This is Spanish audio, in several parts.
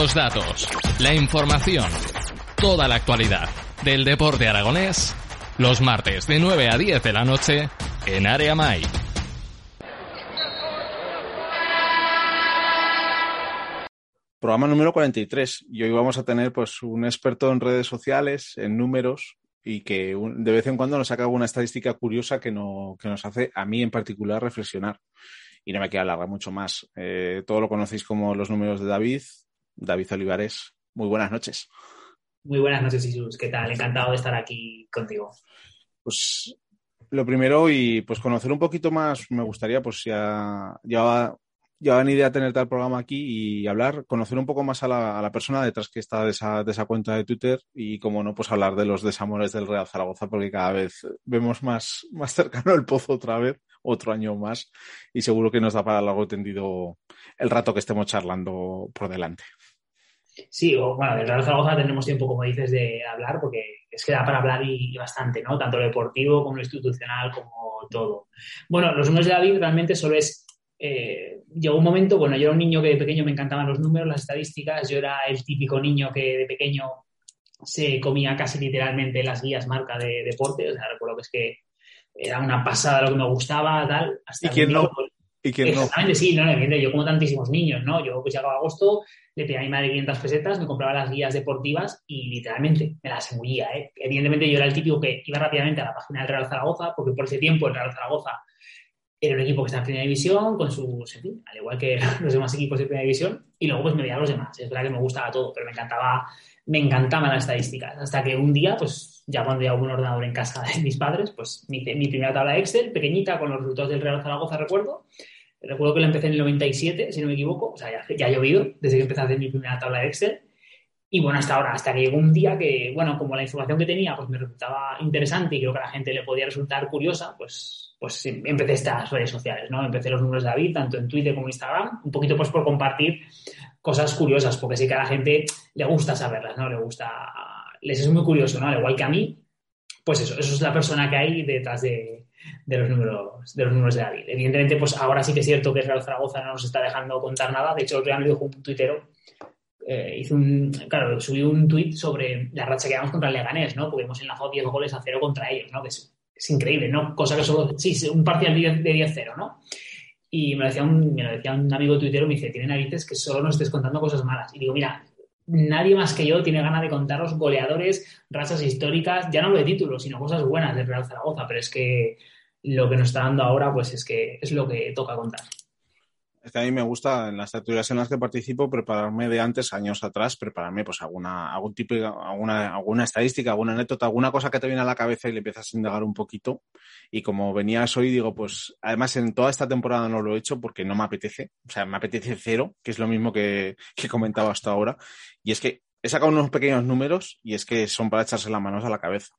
Los datos, la información, toda la actualidad del deporte aragonés, los martes de 9 a 10 de la noche en Área Mai. Programa número 43 y hoy vamos a tener pues un experto en redes sociales, en números y que de vez en cuando nos saca alguna estadística curiosa que, no, que nos hace a mí en particular reflexionar. Y no me queda alargar mucho más. Eh, todo lo conocéis como los números de David, David Olivares. Muy buenas noches. Muy buenas noches, Jesús. ¿Qué tal? Encantado de estar aquí contigo. Pues lo primero y pues conocer un poquito más, me gustaría, pues ya, ya ya van idea tener tal programa aquí y hablar, conocer un poco más a la, persona detrás que está de esa, de esa, cuenta de Twitter y, como no, pues hablar de los desamores del Real Zaragoza, porque cada vez vemos más, más cercano el pozo otra vez, otro año más, y seguro que nos da para largo tendido el rato que estemos charlando por delante. Sí, o, bueno, del Real Zaragoza tenemos tiempo, como dices, de hablar, porque es que da para hablar y, bastante, ¿no? Tanto lo deportivo como lo institucional, como todo. Bueno, los números de David realmente solo es eh, llegó un momento, bueno, yo era un niño que de pequeño me encantaban los números, las estadísticas, yo era el típico niño que de pequeño se comía casi literalmente las guías marca de deporte, o sea, recuerdo que es que era una pasada lo que me gustaba, tal. Hasta ¿Y quién no? ¿Y quién exactamente, sí, no, yo como tantísimos niños, ¿no? Yo pues llegaba agosto, le pedía a mi madre 500 pesetas, me compraba las guías deportivas y literalmente me las engullía, ¿eh? Evidentemente yo era el típico que iba rápidamente a la página del Real Zaragoza, porque por ese tiempo el Real Zaragoza era un equipo que está en primera división, con sus, al igual que los demás equipos de primera división, y luego pues me veía a los demás. Es verdad que me gustaba todo, pero me encantaba, me encantaban las estadísticas. Hasta que un día, pues ya cuando ya hubo un ordenador en casa de mis padres, pues mi, mi primera tabla de Excel, pequeñita, con los resultados del Real Zaragoza, recuerdo. Recuerdo que la empecé en el 97, si no me equivoco, o sea, ya, ya ha llovido desde que empecé a hacer mi primera tabla de Excel. Y bueno, hasta ahora, hasta que llegó un día que, bueno, como la información que tenía pues me resultaba interesante y creo que a la gente le podía resultar curiosa, pues pues empecé estas redes sociales, ¿no? Empecé los números de David, tanto en Twitter como en Instagram, un poquito pues por compartir cosas curiosas, porque sí que a la gente le gusta saberlas, ¿no? Le gusta, les es muy curioso, ¿no? Al igual que a mí, pues eso, eso es la persona que hay detrás de, los números de los números de David. Evidentemente, pues ahora sí que es cierto que Real Zaragoza no nos está dejando contar nada. De hecho, el día me dijo un tuitero, eh, hizo un, claro, subí un tuit sobre la racha que llevamos contra el Leganés, ¿no? Porque hemos enlazado 10 goles a cero contra ellos, ¿no? Que es increíble, ¿no? Cosa que solo, sí, un parcial de 10-0, ¿no? Y me lo, decía un, me lo decía un amigo tuitero, me dice, tiene narices que solo nos estés contando cosas malas. Y digo, mira, nadie más que yo tiene ganas de contar los goleadores, razas históricas, ya no lo de títulos, sino cosas buenas del Real Zaragoza, pero es que lo que nos está dando ahora, pues es que es lo que toca contar. Es que a mí me gusta en las tertulias en las que participo prepararme de antes, años atrás, prepararme pues alguna, algún tipo, alguna, alguna estadística, alguna anécdota, alguna cosa que te viene a la cabeza y le empiezas a indagar un poquito. Y como venías hoy, digo, pues además en toda esta temporada no lo he hecho porque no me apetece. O sea, me apetece cero, que es lo mismo que, que he comentado hasta ahora. Y es que he sacado unos pequeños números y es que son para echarse las manos a la cabeza.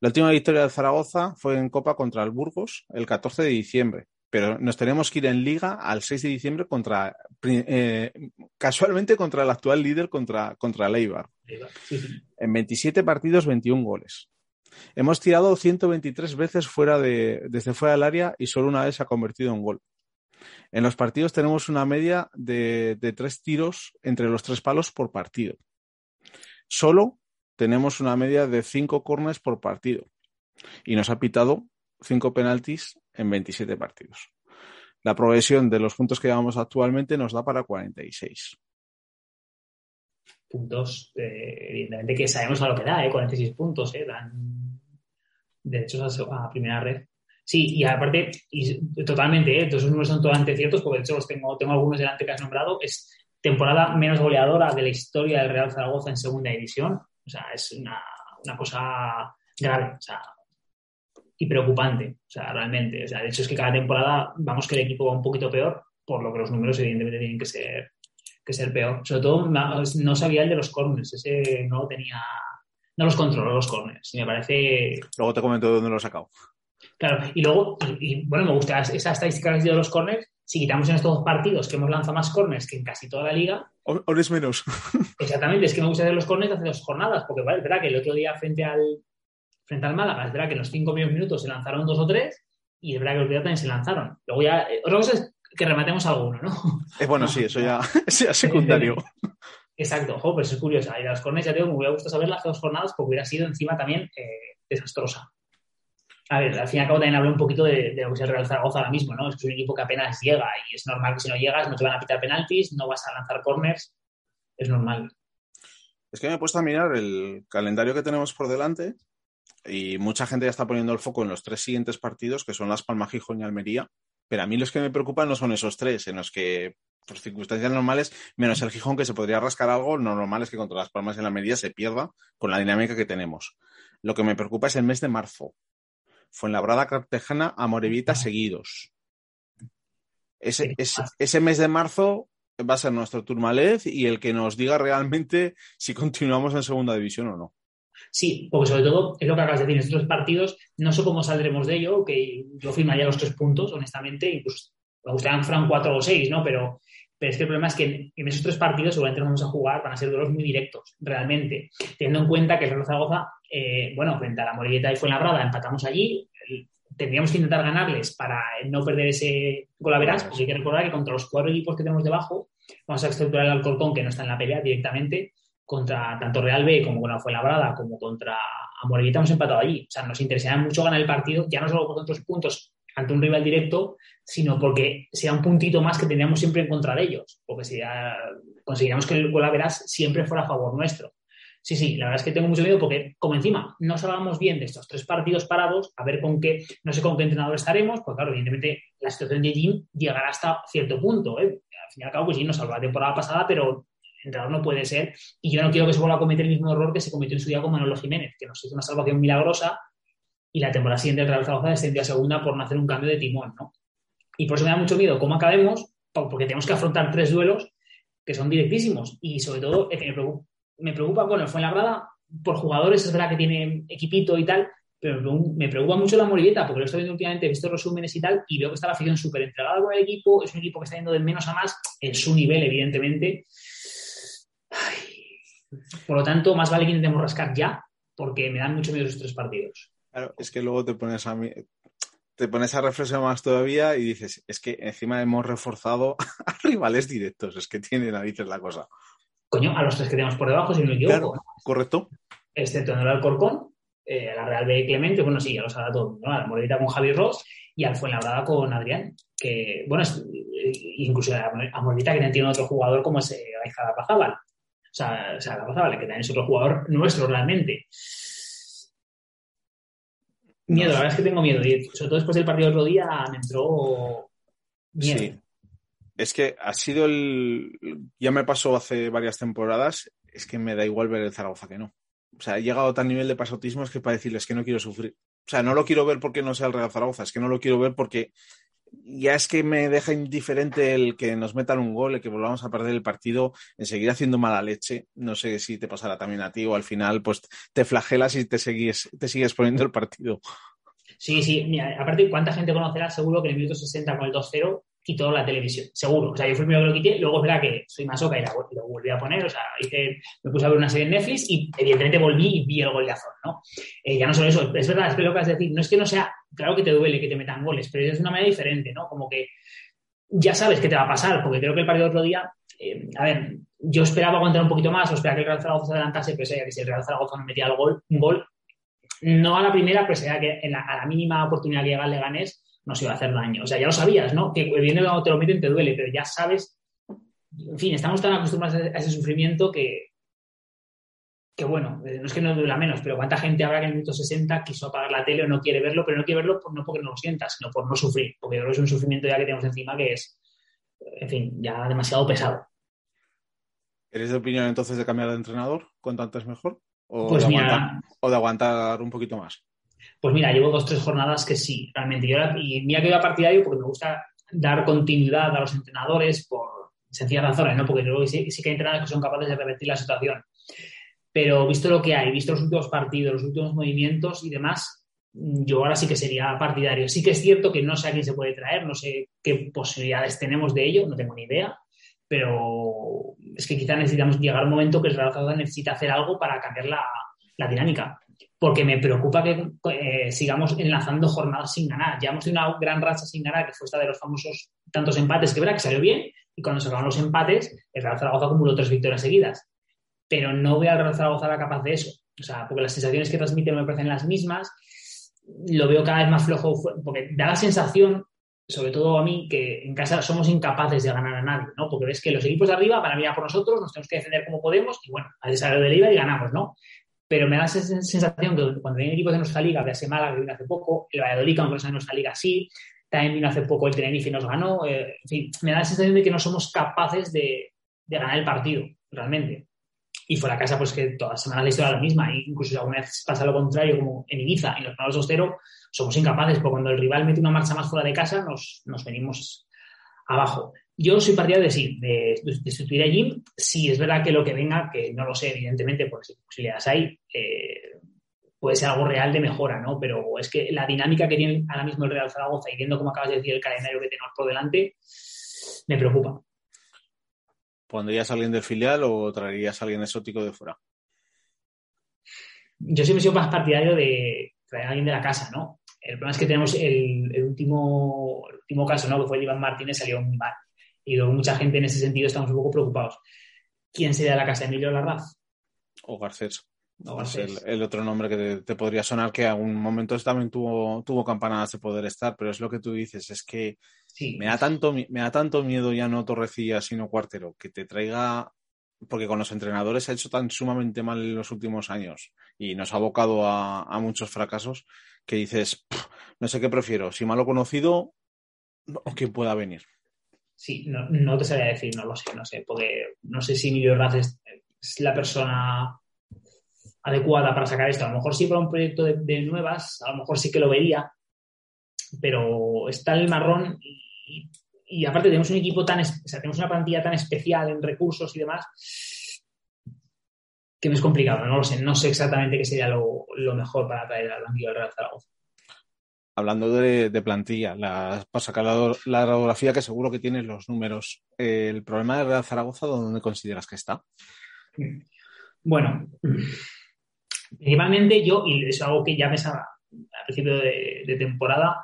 La última victoria de Zaragoza fue en Copa contra el Burgos el 14 de diciembre pero nos tenemos que ir en liga al 6 de diciembre contra, eh, casualmente contra el actual líder, contra, contra Leibar. En 27 partidos, 21 goles. Hemos tirado 123 veces fuera de, desde fuera del área y solo una vez se ha convertido en gol. En los partidos tenemos una media de, de tres tiros entre los tres palos por partido. Solo tenemos una media de cinco corners por partido. Y nos ha pitado cinco penaltis en 27 partidos. La progresión de los puntos que llevamos actualmente nos da para 46. Puntos, eh, evidentemente que sabemos a lo que da, eh, 46 puntos, eh, dan derechos a, primera red. Sí, y aparte, y totalmente, eh, esos números son totalmente ciertos, porque de hecho los tengo, tengo algunos delante que has nombrado, es temporada menos goleadora de la historia del Real Zaragoza en segunda división. O sea, es una, una cosa grave. O sea, y preocupante, o sea, realmente. O sea, de hecho es que cada temporada vamos que el equipo va un poquito peor, por lo que los números evidentemente tienen que ser, que ser peor. Sobre todo no sabía el de los corners, ese no tenía, no los controló los corners. Y me parece... Luego te comento de dónde lo he sacado. Claro, y luego, y, bueno, me gusta esa estadística que has de los corners. Si quitamos en estos dos partidos que hemos lanzado más corners que en casi toda la liga. O, es menos. Exactamente, es que me gusta hacer los corners hace dos jornadas, porque vale, es verdad que el otro día frente al, frente al Málaga, es verdad que en los cinco primeros minutos se lanzaron dos o tres y es verdad que los días también se lanzaron. Luego ya, eh, otra cosa es que rematemos alguno, ¿no? Eh, bueno, sí, eso ya sea secundario. Exacto, pues es curioso. Y las cornes, ya tengo, me hubiera gustado saber las dos jornadas porque hubiera sido encima también eh, desastrosa. A ver, al fin y al cabo también hablo un poquito de, lo que es el Real Zaragoza ahora mismo, ¿no? Es es un equipo que apenas llega y es normal que si no llegas no te van a pitar penaltis, no vas a lanzar corners, es normal. Es que me he puesto a mirar el calendario que tenemos por delante y mucha gente ya está poniendo el foco en los tres siguientes partidos, que son Las Palmas, Gijón y Almería. Pero a mí los que me preocupan no son esos tres, en los que, por circunstancias normales, menos el Gijón que se podría rascar algo, lo normal es que contra Las Palmas y la Almería se pierda con la dinámica que tenemos. Lo que me preocupa es el mes de marzo, Fuenlabrada, Cartejana, Amorevita seguidos. Ese, ese, mes de marzo va a ser nuestro Turmalez y el que nos diga realmente si continuamos en segunda división o no. Sí, porque sobre todo es lo que acabas de decir, estos partidos, no sé cómo saldremos de ello, que yo firmaría los tres puntos, honestamente, incluso me gustarían Fran cuatro o seis, ¿no? Pero, pero es que el problema es que en, esos tres partidos seguramente nos vamos a jugar, van a ser duelos muy directos, realmente, teniendo en cuenta que el Real Zaragoza eh, bueno, frente a la Morilleta y Fuenlabrada empatamos allí. Tendríamos que intentar ganarles para no perder ese gol a verás, pues hay que recordar que contra los cuatro equipos que tenemos debajo, vamos a estructurar el Alcorcón, que no está en la pelea directamente, contra tanto Real B como con la Fuenlabrada, como contra Amorilleta hemos empatado allí. O sea, nos interesaría mucho ganar el partido, ya no solo por otros puntos ante un rival directo, sino porque sea un puntito más que tendríamos siempre en contra de ellos, porque si conseguiríamos que el gol verás siempre fuera a favor nuestro. Sí, sí, la verdad es que tengo mucho miedo porque, como encima, no sabemos bien de estos tres partidos parados, a ver con qué, no sé con qué entrenador estaremos, pues claro, evidentemente la situación de Jim llegará hasta cierto punto. ¿eh? Al fin y al cabo, pues Jim nos salvó la temporada pasada, pero entrenador no puede ser. Y yo no quiero que se vuelva a cometer el mismo error que se cometió en su día con Manolo Jiménez, que nos hizo una salvación milagrosa y la temporada siguiente el Real Zaragoza descendió a segunda por no hacer un cambio de timón, ¿no? Y por eso me da mucho miedo cómo acabemos, porque tenemos que afrontar tres duelos que son directísimos y sobre todo me preocupa, bueno, fue en la grada, por jugadores es verdad que tiene equipito y tal, pero me preocupa mucho la Morilleta, porque lo estoy viendo últimamente, he visto resúmenes y tal, y veo que está la afición súper entregada con el equipo, es un equipo que está yendo de menos a más en su nivel, evidentemente. Por lo tanto, más vale que intentemos rascar ya, porque me dan mucho miedo esos tres partidos. Claro, es que luego te pones a te pones a reflexionar más todavía y dices, es que encima hemos reforzado a rivales directos, es que tiene narices la cosa coño, a los tres que tenemos por debajo, si no me equivoco. correcto. Excepto en el Alcorcón, eh, a la Real B Clemente, bueno, sí, ya los ha dado ¿no? A la Moredita con Javi Ross y al Fuenlabrada con Adrián, que, bueno, es, eh, incluso a Moredita que tiene otro jugador como es eh, Pazábal. O sea, o sea Pazábal, que también es otro jugador nuestro realmente. Miedo, la verdad es que tengo miedo. Y sobre todo después del partido del otro día me entró miedo. Sí es que ha sido el. Ya me pasó hace varias temporadas, es que me da igual ver el Zaragoza que no. O sea, he llegado a tal nivel de pasotismo es que para decirles que no quiero sufrir. O sea, no lo quiero ver porque no sea el Real Zaragoza, es que no lo quiero ver porque ya es que me deja indiferente el que nos metan un gol, el que volvamos a perder el partido, en seguir haciendo mala leche. No sé si te pasará también a ti o al final pues te flagelas y te sigues, te sigues poniendo el partido. Sí, sí, mira, aparte, ¿cuánta gente conocerá seguro que en el minuto 60 con el 2-0 quitó la televisión, seguro. O sea, yo fui el primero que lo quité, luego es verdad que soy masoca y lo volví a poner, o sea, hice, me puse a ver una serie en Netflix y evidentemente volví y vi el gol de Azor, ¿no? Eh, ya no solo eso, es verdad, es lo que vas a decir, no es que no sea, claro que te duele que te metan goles, pero es de una manera diferente, ¿no? Como que ya sabes qué te va a pasar, porque creo que el partido del otro día, eh, a ver, yo esperaba aguantar un poquito más, o esperaba que el Real Zaragoza se adelantase, pero que si el Real Zaragoza no metía el gol, un gol, no a la primera, pero sería que a la mínima oportunidad que llega el Leganés, nos iba a hacer daño. O sea, ya lo sabías, ¿no? Que viene cuando te lo meten te duele, pero ya sabes. En fin, estamos tan acostumbrados a ese sufrimiento que, que bueno, eh, no es que no duela menos, pero cuánta gente habrá que en el minuto 60 quiso apagar la tele o no quiere verlo, pero no quiere verlo no porque no lo sienta, sino por no sufrir, porque creo que es un sufrimiento ya que tenemos encima que es, en fin, ya demasiado pesado. ¿Eres de opinión entonces de cambiar de entrenador? ¿Cuánto antes mejor? ¿O, pues ¿O de aguantar un poquito más? Pues mira, llevo dos, tres jornadas que sí, realmente. Yo y mira que iba partidario porque me gusta dar continuidad a los entrenadores por sencillas razones, ¿no? Porque luego sí, que hay entrenadores que son capaces de revertir la situación. Pero visto lo que hay, visto los últimos partidos, los últimos movimientos y demás, yo ahora sí que sería partidario. Sí que es cierto que no sé a quién se puede traer, no sé qué posibilidades tenemos de ello, no tengo ni idea, pero es que quizá necesitamos llegar a un momento que el Real Zaragoza necesita hacer algo para cambiar la dinámica porque me preocupa que eh, sigamos enlazando jornadas sin ganar. Ya hemos tenido una gran racha sin ganar, que fue esta de los famosos tantos empates que verá que salió bien y cuando se los empates, el Real Zaragoza acumuló tres victorias seguidas. Pero no veo al Real Zaragoza la capaz de eso. O sea, porque las sensaciones que transmite no me parecen las mismas. Lo veo cada vez más flojo, porque da la sensación, sobre todo a mí, que en casa somos incapaces de ganar a nadie, ¿no? Porque ves que los equipos de arriba van a mirar por nosotros, nos tenemos que defender como podemos y bueno, al salir de la y ganamos, ¿no? Pero me da esa sensación que cuando vienen equipos de nuestra liga, de Málaga que vino hace poco, el Valladolid, aunque no sea de nuestra liga, sí, también vino hace poco el Tenerife y nos ganó. Eh, en fin, me da la sensación de que no somos capaces de, ganar el partido, realmente. Y fuera casa, pues que todas las semanas la historia es la misma. E incluso si alguna vez pasa lo contrario, como en Ibiza, en los de Ostero, somos incapaces, porque cuando el rival mete una marcha más fuera de casa, nos, nos venimos abajo. Yo soy partidario de sí, de, de sustituir a Jim. Si es verdad que lo que venga, que no lo sé, evidentemente, pues si posibilidades hay, eh, puede ser algo real de mejora, ¿no? Pero es que la dinámica que tiene ahora mismo el Real Zaragoza y viendo, como acabas de decir, el calendario que tenemos por delante, me preocupa. ¿Pondrías a alguien del filial o traerías a alguien exótico de fuera? Yo siempre he sido más partidario de traer a alguien de la casa, ¿no? El problema es que tenemos el, último, último caso, ¿no? Que fue el Iván Martínez, salió muy mal. Y luego mucha gente en ese sentido estamos un poco preocupados. ¿Quién sería la casa? ¿Emilio Larraz? O Garcés. es el, otro nombre que te, podría sonar que en algún momento también tuvo, tuvo campanadas de poder estar, pero es lo que tú dices, es que me, da tanto, me da tanto miedo ya no Torrecilla, sino Cuartero, que te traiga, porque con los entrenadores ha hecho tan sumamente mal en los últimos años y nos ha abocado a, muchos fracasos, que dices, no sé qué prefiero, si malo conocido o quien pueda venir. Sí, no, no, te sabría decir, no lo sé, no sé, porque no sé si Emilio Hernández es, la persona adecuada para sacar esto. A lo mejor sí para un proyecto de, nuevas, a lo mejor sí que lo vería, pero está el marrón y, aparte tenemos un equipo tan, o sea, tenemos una plantilla tan especial en recursos y demás que me es complicado, no lo sé, no sé exactamente qué sería lo, mejor para traer al banquillo del Real Zaragoza hablando de, plantilla, la, para sacar la, radiografía que seguro que tienes los números, el problema de Real Zaragoza, ¿dónde consideras que está? Bueno, principalmente yo, y es algo que ya pensaba al principio de temporada,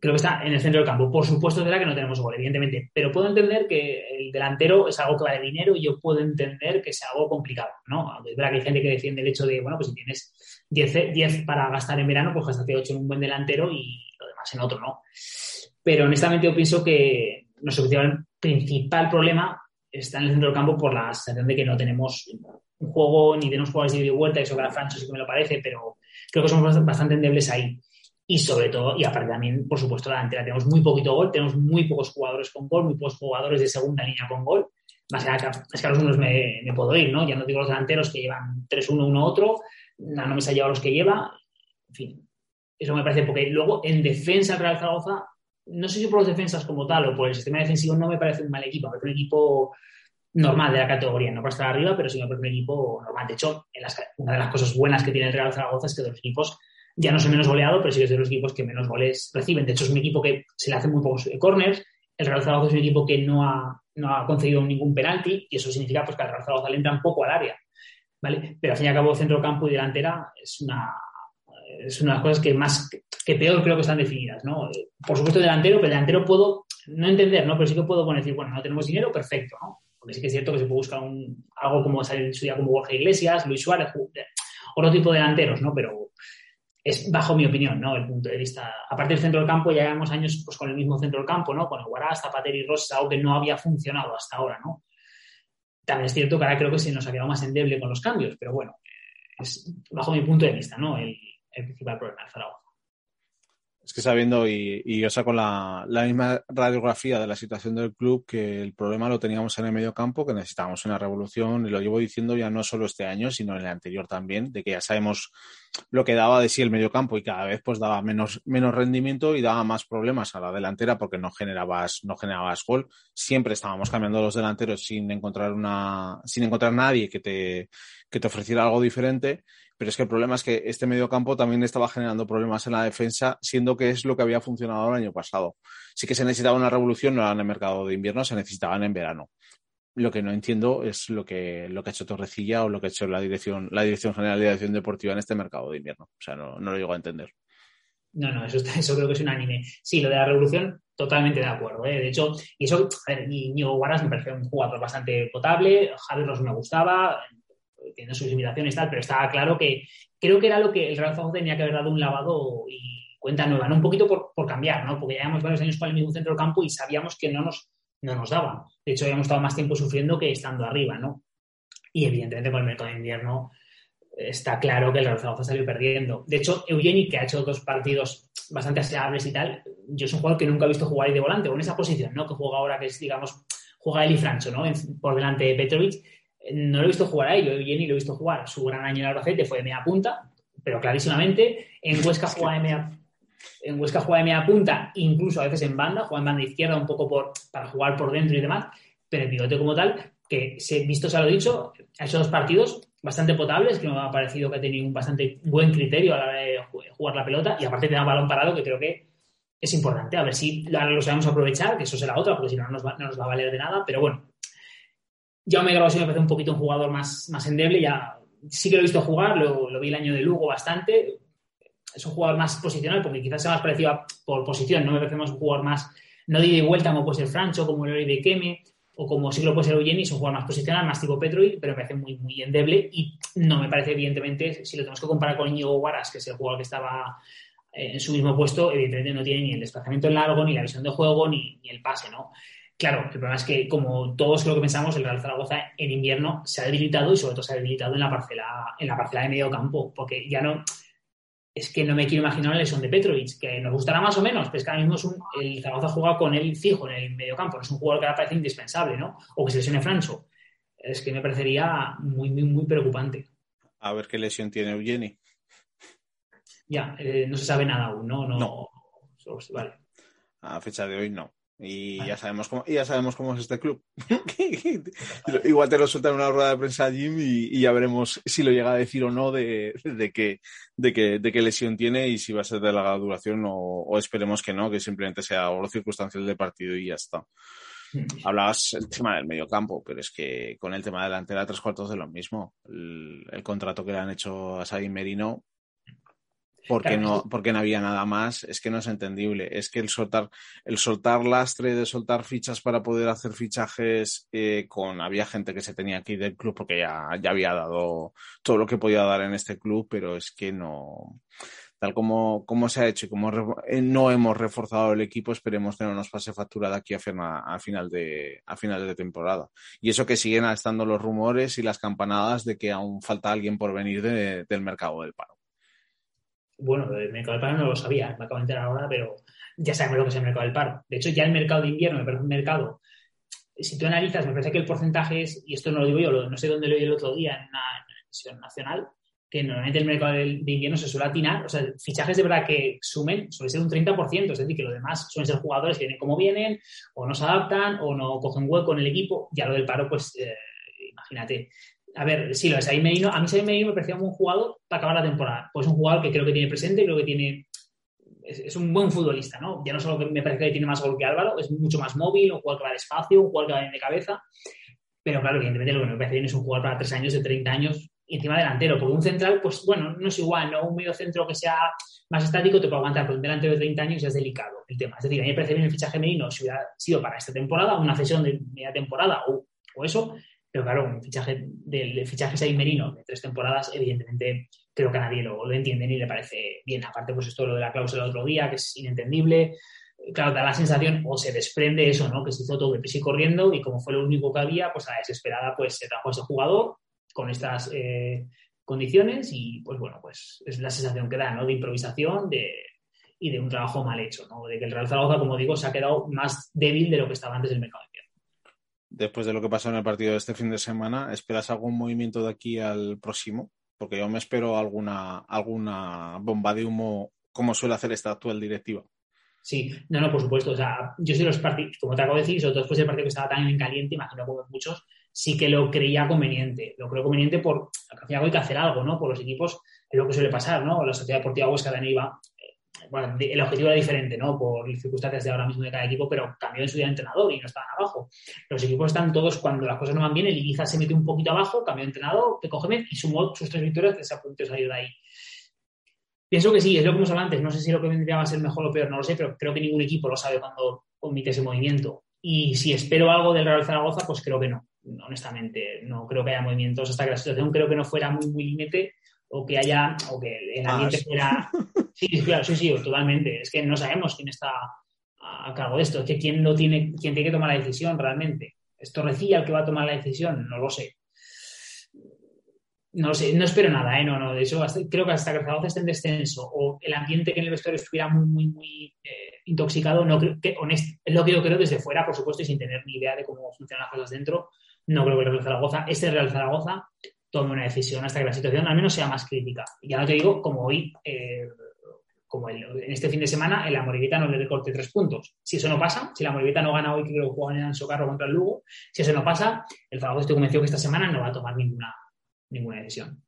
creo que está en el centro del campo. Por supuesto, es verdad que no tenemos gol, evidentemente, pero puedo entender que el delantero es algo que vale dinero y yo puedo entender que sea algo complicado, ¿no? Es verdad que hay gente que defiende el hecho de, bueno, pues si tienes 10, para gastar en verano, pues gastate 8 en un buen delantero y lo demás en otro, ¿no? Pero honestamente yo pienso que nuestro principal problema está en el centro del campo por la sensación de que no tenemos un juego ni tenemos jugadores de y vuelta, eso que a Francho sí que me lo parece, pero creo que somos bastante endebles ahí y sobre todo, y aparte también, por supuesto, la delantera. Tenemos muy poquito gol, tenemos muy pocos jugadores con gol, muy pocos jugadores de segunda línea con gol. Más allá es que a los unos me, puedo ir, ¿no? Ya no digo los delanteros que llevan 3-1 uno otro, no, no me se ha llevado los que lleva. En fin, eso me parece, porque luego en defensa Real Zaragoza, no sé si por los defensas como tal o por el sistema defensivo, no me parece un mal equipo, me parece un equipo normal de la categoría, no para estar arriba, pero sí me parece un equipo normal. De hecho, una de las cosas buenas que tiene el Real Zaragoza es que los equipos ya no es menos goleado, pero sí que es de los equipos que menos goles reciben. De hecho, es un equipo que se le hace muy pocos corners. El Real Zaragoza es un equipo que no ha, no ha concedido ningún penalti y eso significa pues, que al Real Zaragoza le entra un poco al área. ¿vale? Pero al fin y al cabo, centro campo y delantera es una, es una de las cosas que más que peor creo que están definidas. ¿no? Por supuesto, delantero, pero delantero puedo no entender, ¿no? pero sí que puedo decir, bueno, no tenemos dinero, perfecto. ¿no? Porque sí que es cierto que se puede buscar un, algo como salir en su día como Borja Iglesias, Luis Suárez, otro tipo de delanteros, ¿no? pero es bajo mi opinión, ¿no? El punto de vista. Aparte del centro del campo, ya llevamos años pues, con el mismo centro del campo, ¿no? Con el Guaraz, Zapatero y Ross, algo que no había funcionado hasta ahora, ¿no? También es cierto que ahora creo que se nos ha quedado más endeble con los cambios, pero bueno, es bajo mi punto de vista, ¿no? El, principal problema de Zaragoza. Es que sabiendo, y, yo saco la, la, misma radiografía de la situación del club, que el problema lo teníamos en el medio campo, que necesitábamos una revolución, y lo llevo diciendo ya no solo este año, sino en el anterior también, de que ya sabemos lo que daba de sí el medio campo y cada vez pues daba menos, menos rendimiento y daba más problemas a la delantera porque no generabas, no generabas gol. Siempre estábamos cambiando los delanteros sin encontrar una, sin encontrar nadie que te, que te ofreciera algo diferente pero es que el problema es que este mediocampo también estaba generando problemas en la defensa, siendo que es lo que había funcionado el año pasado. Sí que se necesitaba una revolución, no en el mercado de invierno, se necesitaban en verano. Lo que no entiendo es lo que, lo que ha hecho Torrecilla o lo que ha hecho la dirección, la Dirección General de Dirección Deportiva en este mercado de invierno. O sea, no, no lo llego a entender. No, no, eso, eso creo que es un anime. Sí, lo de la revolución, totalmente de acuerdo. ¿eh? De hecho, y eso, a ver, Guaras me parece un jugador bastante potable, Javier Ross me gustaba, tiene sus limitaciones y tal, pero estaba claro que creo que era lo que el Real Zaragoza tenía que haber dado un lavado y cuenta nueva, ¿no? Un poquito por, por cambiar, ¿no? Porque llevamos varios años con el mismo centro del campo y sabíamos que no nos, no nos daba. De hecho, habíamos estado más tiempo sufriendo que estando arriba, ¿no? Y evidentemente con el mercado de invierno está claro que el Real Zaragoza salió perdiendo. De hecho, Eugeni, que ha hecho dos partidos bastante aseables y tal, yo soy un jugador que nunca he visto jugar ahí de volante, o en esa posición, ¿no? Que juega ahora, que es, digamos, juega Eli Francho, ¿no? por delante de Petrovic. No lo he visto jugar a ello, Eugeni lo he visto jugar. Su gran año en Albacete fue de media punta, pero clarísimamente. En Huesca juega de media en Huesca juega de media punta, incluso a veces en banda, juega en banda izquierda un poco por, para jugar por dentro y demás, pero el pivote como tal, que se, visto se lo he dicho, ha hecho dos partidos bastante potables, que me ha parecido que ha tenido un bastante buen criterio a la hora de jugar la pelota y aparte te da un balón parado que creo que es importante. A ver si lo sabemos aprovechar, que eso será otra, porque si no, no nos va, no nos va a valer de nada, pero bueno. Ya me sí me parece un poquito un jugador más, más endeble, ya sí que lo he visto jugar, lo, lo vi el año de Lugo bastante, es un jugador más posicional, porque quizás sea más parecido por posición, no me parece más un jugador más, no de ida y vuelta como puede ser Francho, como el de Keme, o como sí lo puede ser Eugeni, es un jugador más posicional, más tipo Petroid, pero me parece muy, muy endeble y no me parece, evidentemente, si lo tenemos que comparar con Íñigo Guaras, que es el jugador que estaba eh, en su mismo puesto, evidentemente no tiene ni el desplazamiento en largo, ni la visión de juego, ni, ni el pase, ¿no? Claro, el problema es que, como todos lo que pensamos, el Real Zaragoza en invierno se ha debilitado y sobre todo se ha debilitado en la parcela, en la parcela de medio campo, porque ya no, es que no me quiero imaginar la lesión de Petrovic, que nos gustará más o menos, pero es que ahora mismo es un, el Zaragoza juega con él fijo en el mediocampo, no es un jugador que ahora parece indispensable, ¿no? O que se lesione Francho. Es que me parecería muy, muy, muy preocupante. A ver qué lesión tiene Eugeni. Ya, eh, no se sabe nada aún, ¿no? No. no. Vale. A fecha de hoy no. Y ya sabemos cómo, ya sabemos cómo es este club. Igual te lo sueltan en una rueda de prensa Jim y, ya veremos si lo llega a decir o no de, de, qué, de, qué, qué lesión tiene y si va a ser de larga duración o, esperemos que no, que simplemente sea algo circunstancial de partido y ya está. Mm. Hablabas el tema del medio campo, pero es que con el tema delantera tres cuartos de lo mismo. El, el contrato que le han hecho a Sadim Merino porque no, porque no había nada más, es que no es entendible. Es que el soltar, el soltar lastre de soltar fichas para poder hacer fichajes eh, con había gente que se tenía que ir del club porque ya, ya había dado todo lo que podía dar en este club, pero es que no tal como, como se ha hecho y como eh, no hemos reforzado el equipo, esperemos que no nos pase factura de aquí a, a, final de, a final de temporada. Y eso que siguen estando los rumores y las campanadas de que aún falta alguien por venir del mercado del paro bueno, el mercado del paro no lo sabía, me acabo de enterar ahora, pero ya sabemos lo que es el mercado del paro. De hecho, ya el mercado de invierno me parece un mercado, si tú analizas, me parece que el porcentaje es, y esto no lo digo yo, no sé dónde lo oí el otro día en una emisión nacional, que normalmente el mercado de invierno se suele atinar, o sea, fichajes de verdad que sumen suele ser un 30%, es decir, que lo demás suelen ser jugadores que vienen como vienen, o no se adaptan, o no cogen hueco en el equipo, ya lo del paro, pues eh, imagínate, a ver, sí, lo de Said Medino, a mí Said Medino me parecía un jugador para acabar la temporada. Pues es un jugador que creo que tiene presente, creo que tiene. Es, un buen futbolista, ¿no? Ya no solo que me parece que tiene más gol que Álvaro, es mucho más móvil, un jugador que va despacio, un jugador que va bien de cabeza. Pero claro, evidentemente lo que me parece bien es un jugador para tres años, de 30 años, y encima delantero. Porque un central, pues bueno, no es igual, ¿no? Un medio centro que sea más estático te puede aguantar, pero un delantero de 30 años ya es delicado el tema. Es decir, a mí me parece bien el fichaje Medino si hubiera sido para esta temporada, una cesión de media temporada o, o eso, pero claro, un fichaje del fichaje Said Merino de tres temporadas, evidentemente creo que a nadie lo, lo entiende ni le parece bien. Aparte, pues esto lo de la cláusula del otro día, que es inentendible. Claro, da la sensación, o se desprende eso, ¿no? Que se hizo todo deprisa y corriendo, y como fue lo único que había, pues a la desesperada, pues se trajo a ese jugador con estas eh, condiciones, y pues bueno, pues es la sensación que da, ¿no? De improvisación, de, y de un trabajo mal hecho, ¿no? De que el Real Zaragoza, como digo, se ha quedado más débil de lo que estaba antes del mercado después de lo que pasó en el partido de este fin de semana, ¿esperas algún movimiento de aquí al próximo? Porque yo me espero alguna, alguna bomba de humo como suele hacer esta actual directiva. Sí, no, no, por supuesto. O sea, yo sí los partidos, como te acabo de decir, sobre todo después del partido que estaba tan en caliente, imagino como muchos, sí que lo creía conveniente. Lo creo conveniente por, al final hay que hacer algo, ¿no? Por los equipos, es lo que suele pasar, ¿no? La Sociedad Deportiva Huesca de iba bueno, el objetivo era diferente, ¿no? Por circunstancias de ahora mismo de cada equipo, pero cambió en su día de entrenador y no estaban abajo. Los equipos están todos, cuando las cosas no van bien, el Ibiza se mete un poquito abajo, cambió de entrenador, te coge y sumó sus tres victorias, ha podido salir de ahí. Pienso que sí, es lo que hemos hablado antes. No sé si lo que vendría va a ser mejor o peor, no lo sé, pero creo que ningún equipo lo sabe cuando omite ese movimiento. Y si espero algo del Real Zaragoza, pues creo que no. Honestamente, no creo que haya movimientos hasta que la situación creo que no fuera muy, muy límite o que haya, o que el ambiente ah, fuera. Sí, claro, sí, sí, totalmente. Es que no sabemos quién está a cargo de esto, es que quién, no tiene, quién tiene que tomar la decisión realmente. ¿Es Torrecilla el que va a tomar la decisión? No lo sé. No sé, no espero nada, ¿eh? No, no, de eso creo que hasta que Zaragoza esté en descenso o el ambiente que en el vestuario estuviera muy, muy, muy eh, intoxicado, no creo que, honesto, es lo que yo creo desde fuera, por supuesto, y sin tener ni idea de cómo funcionan las cosas dentro, no creo que el Real Zaragoza, este Real Zaragoza, tome una decisión hasta que la situación al menos sea más crítica. Ya no te digo, como hoy, eh, como en este fin de semana, el Amoribita no le recorte tres puntos. Si eso no pasa, si la Amoribita no gana hoy, que creo que juegan en Socarro contra el Lugo, si eso no pasa, el Zaragoza estoy convencido que esta semana no va a tomar ninguna ninguna decisión.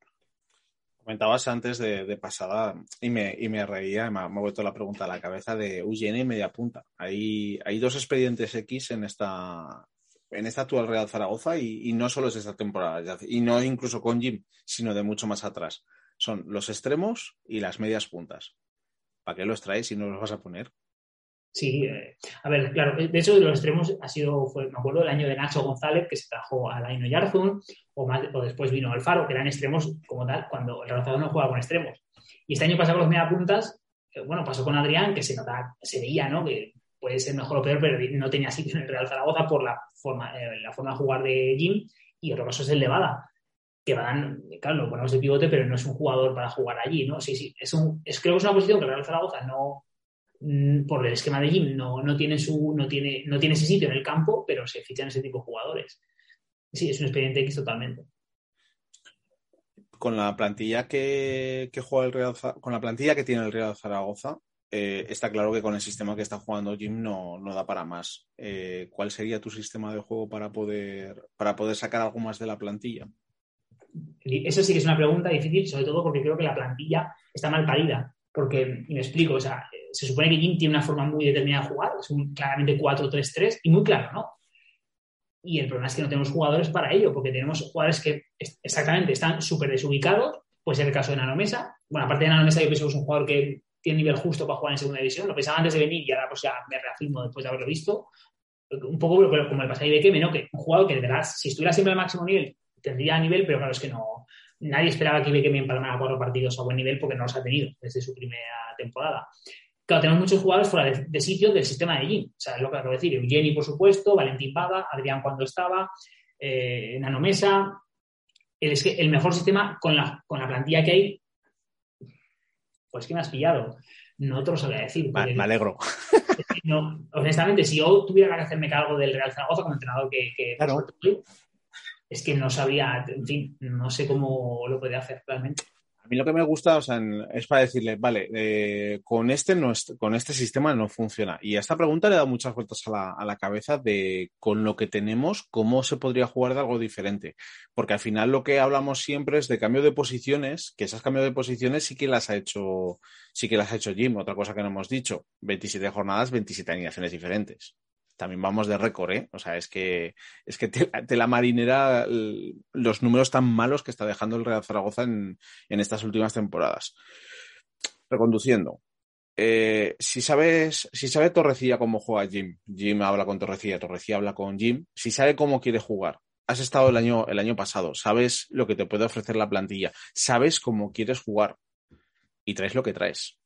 Comentabas antes de, pasada y me, y me reía, me ha, vuelto la pregunta a la cabeza de UGN y media punta. Hay, hay dos expedientes X en esta, en esta actual Real Zaragoza y, no solo es esta temporada, y no incluso con Jim, sino de mucho más atrás. Son los extremos y las medias puntas. ¿Para qué los traes si no los vas a poner? Sí, eh, a ver, claro, de hecho de los extremos ha sido, fue, me acuerdo, el año de Nacho González, que se trajo a Laino Yarzun, o, más, o después vino Alfaro, que eran extremos como tal, cuando el Zaragoza no jugaba con extremos. Y este año pasó con los media puntas, eh, bueno, pasó con Adrián, que se notaba, se veía, ¿no? Que puede ser mejor o peor, pero no tenía sitio en el Real Zaragoza por la forma, eh, la forma de jugar de Jim, y otro caso es el de Bada, que van, claro, lo ponemos de pivote, pero no es un jugador para jugar allí, ¿no? Sí, sí, es un, es, creo que es una posición que el Real Zaragoza no, Mm, por el esquema de Jim no, no, tiene su, no, tiene, no tiene ese sitio en el campo, pero se fichan ese tipo de jugadores. Sí, es un expediente X totalmente. Con la plantilla que, juega el Real con la plantilla que tiene el Real Zaragoza, eh, está claro que con el sistema que está jugando Jim no, no da para más. Eh, ¿Cuál sería tu sistema de juego para poder, para poder sacar algo más de la plantilla? Eso sí que es una pregunta difícil, sobre todo porque creo que la plantilla está mal parida. Porque, y me explico, o sea, se supone que Jim tiene una forma muy determinada de jugar, es claramente 4-3-3 y muy claro, ¿no? Y el problema es que no tenemos jugadores para ello, porque tenemos jugadores que exactamente están súper desubicados, puede ser el caso de Nano Mesa. Bueno, aparte de Nano Mesa, yo pienso que es un jugador que tiene nivel justo para jugar en segunda división. Lo pensaba antes de venir y ahora pues ya me reafirmo después de haberlo visto. Un poco como el pasaje de Keme, ¿no? Que un jugador que de verdad, si estuviera siempre al máximo nivel, tendría nivel, pero claro, es que no. Nadie esperaba que Ibeke me empalmara cuatro partidos a buen nivel porque no los ha tenido desde su primera temporada. Claro, tenemos muchos jugadores fuera de, sitio del sistema de Jim. O sea, es lo que acabo de decir. Eugeni, por supuesto, Valentín Bada, Adrián cuando estaba, eh, Nanomesa. El, es que el mejor sistema con la, con la plantilla que hay, pues que me has pillado. No te lo sabría decir. Me, alegro. honestamente, si yo tuviera que hacerme cargo del Real Zaragoza como entrenador que, que es que no sabía, en fin, no sé cómo lo podía hacer realmente. A mí lo que me gusta o es para decirle, vale, eh, con, este no con este sistema no funciona. Y a esta pregunta le he dado muchas vueltas a la, a la, cabeza de con lo que tenemos, cómo se podría jugar de algo diferente. Porque al final lo que hablamos siempre es de cambio de posiciones, que esas cambios de posiciones sí que las ha hecho, sí que las ha hecho Jim. Otra cosa que no hemos dicho, 27 jornadas, 27 animaciones diferentes también vamos de récord, ¿eh? O sea, es que, es que te, la marinera, los números tan malos que está dejando el Real Zaragoza en, estas últimas temporadas. Reconduciendo. Eh, si sabes, si sabe Torrecilla cómo juega Jim, Jim habla con Torrecilla, Torrecilla habla con Jim, si sabe cómo quiere jugar, has estado el año, el año pasado, sabes lo que te puede ofrecer la plantilla, sabes cómo quieres jugar y traes lo que traes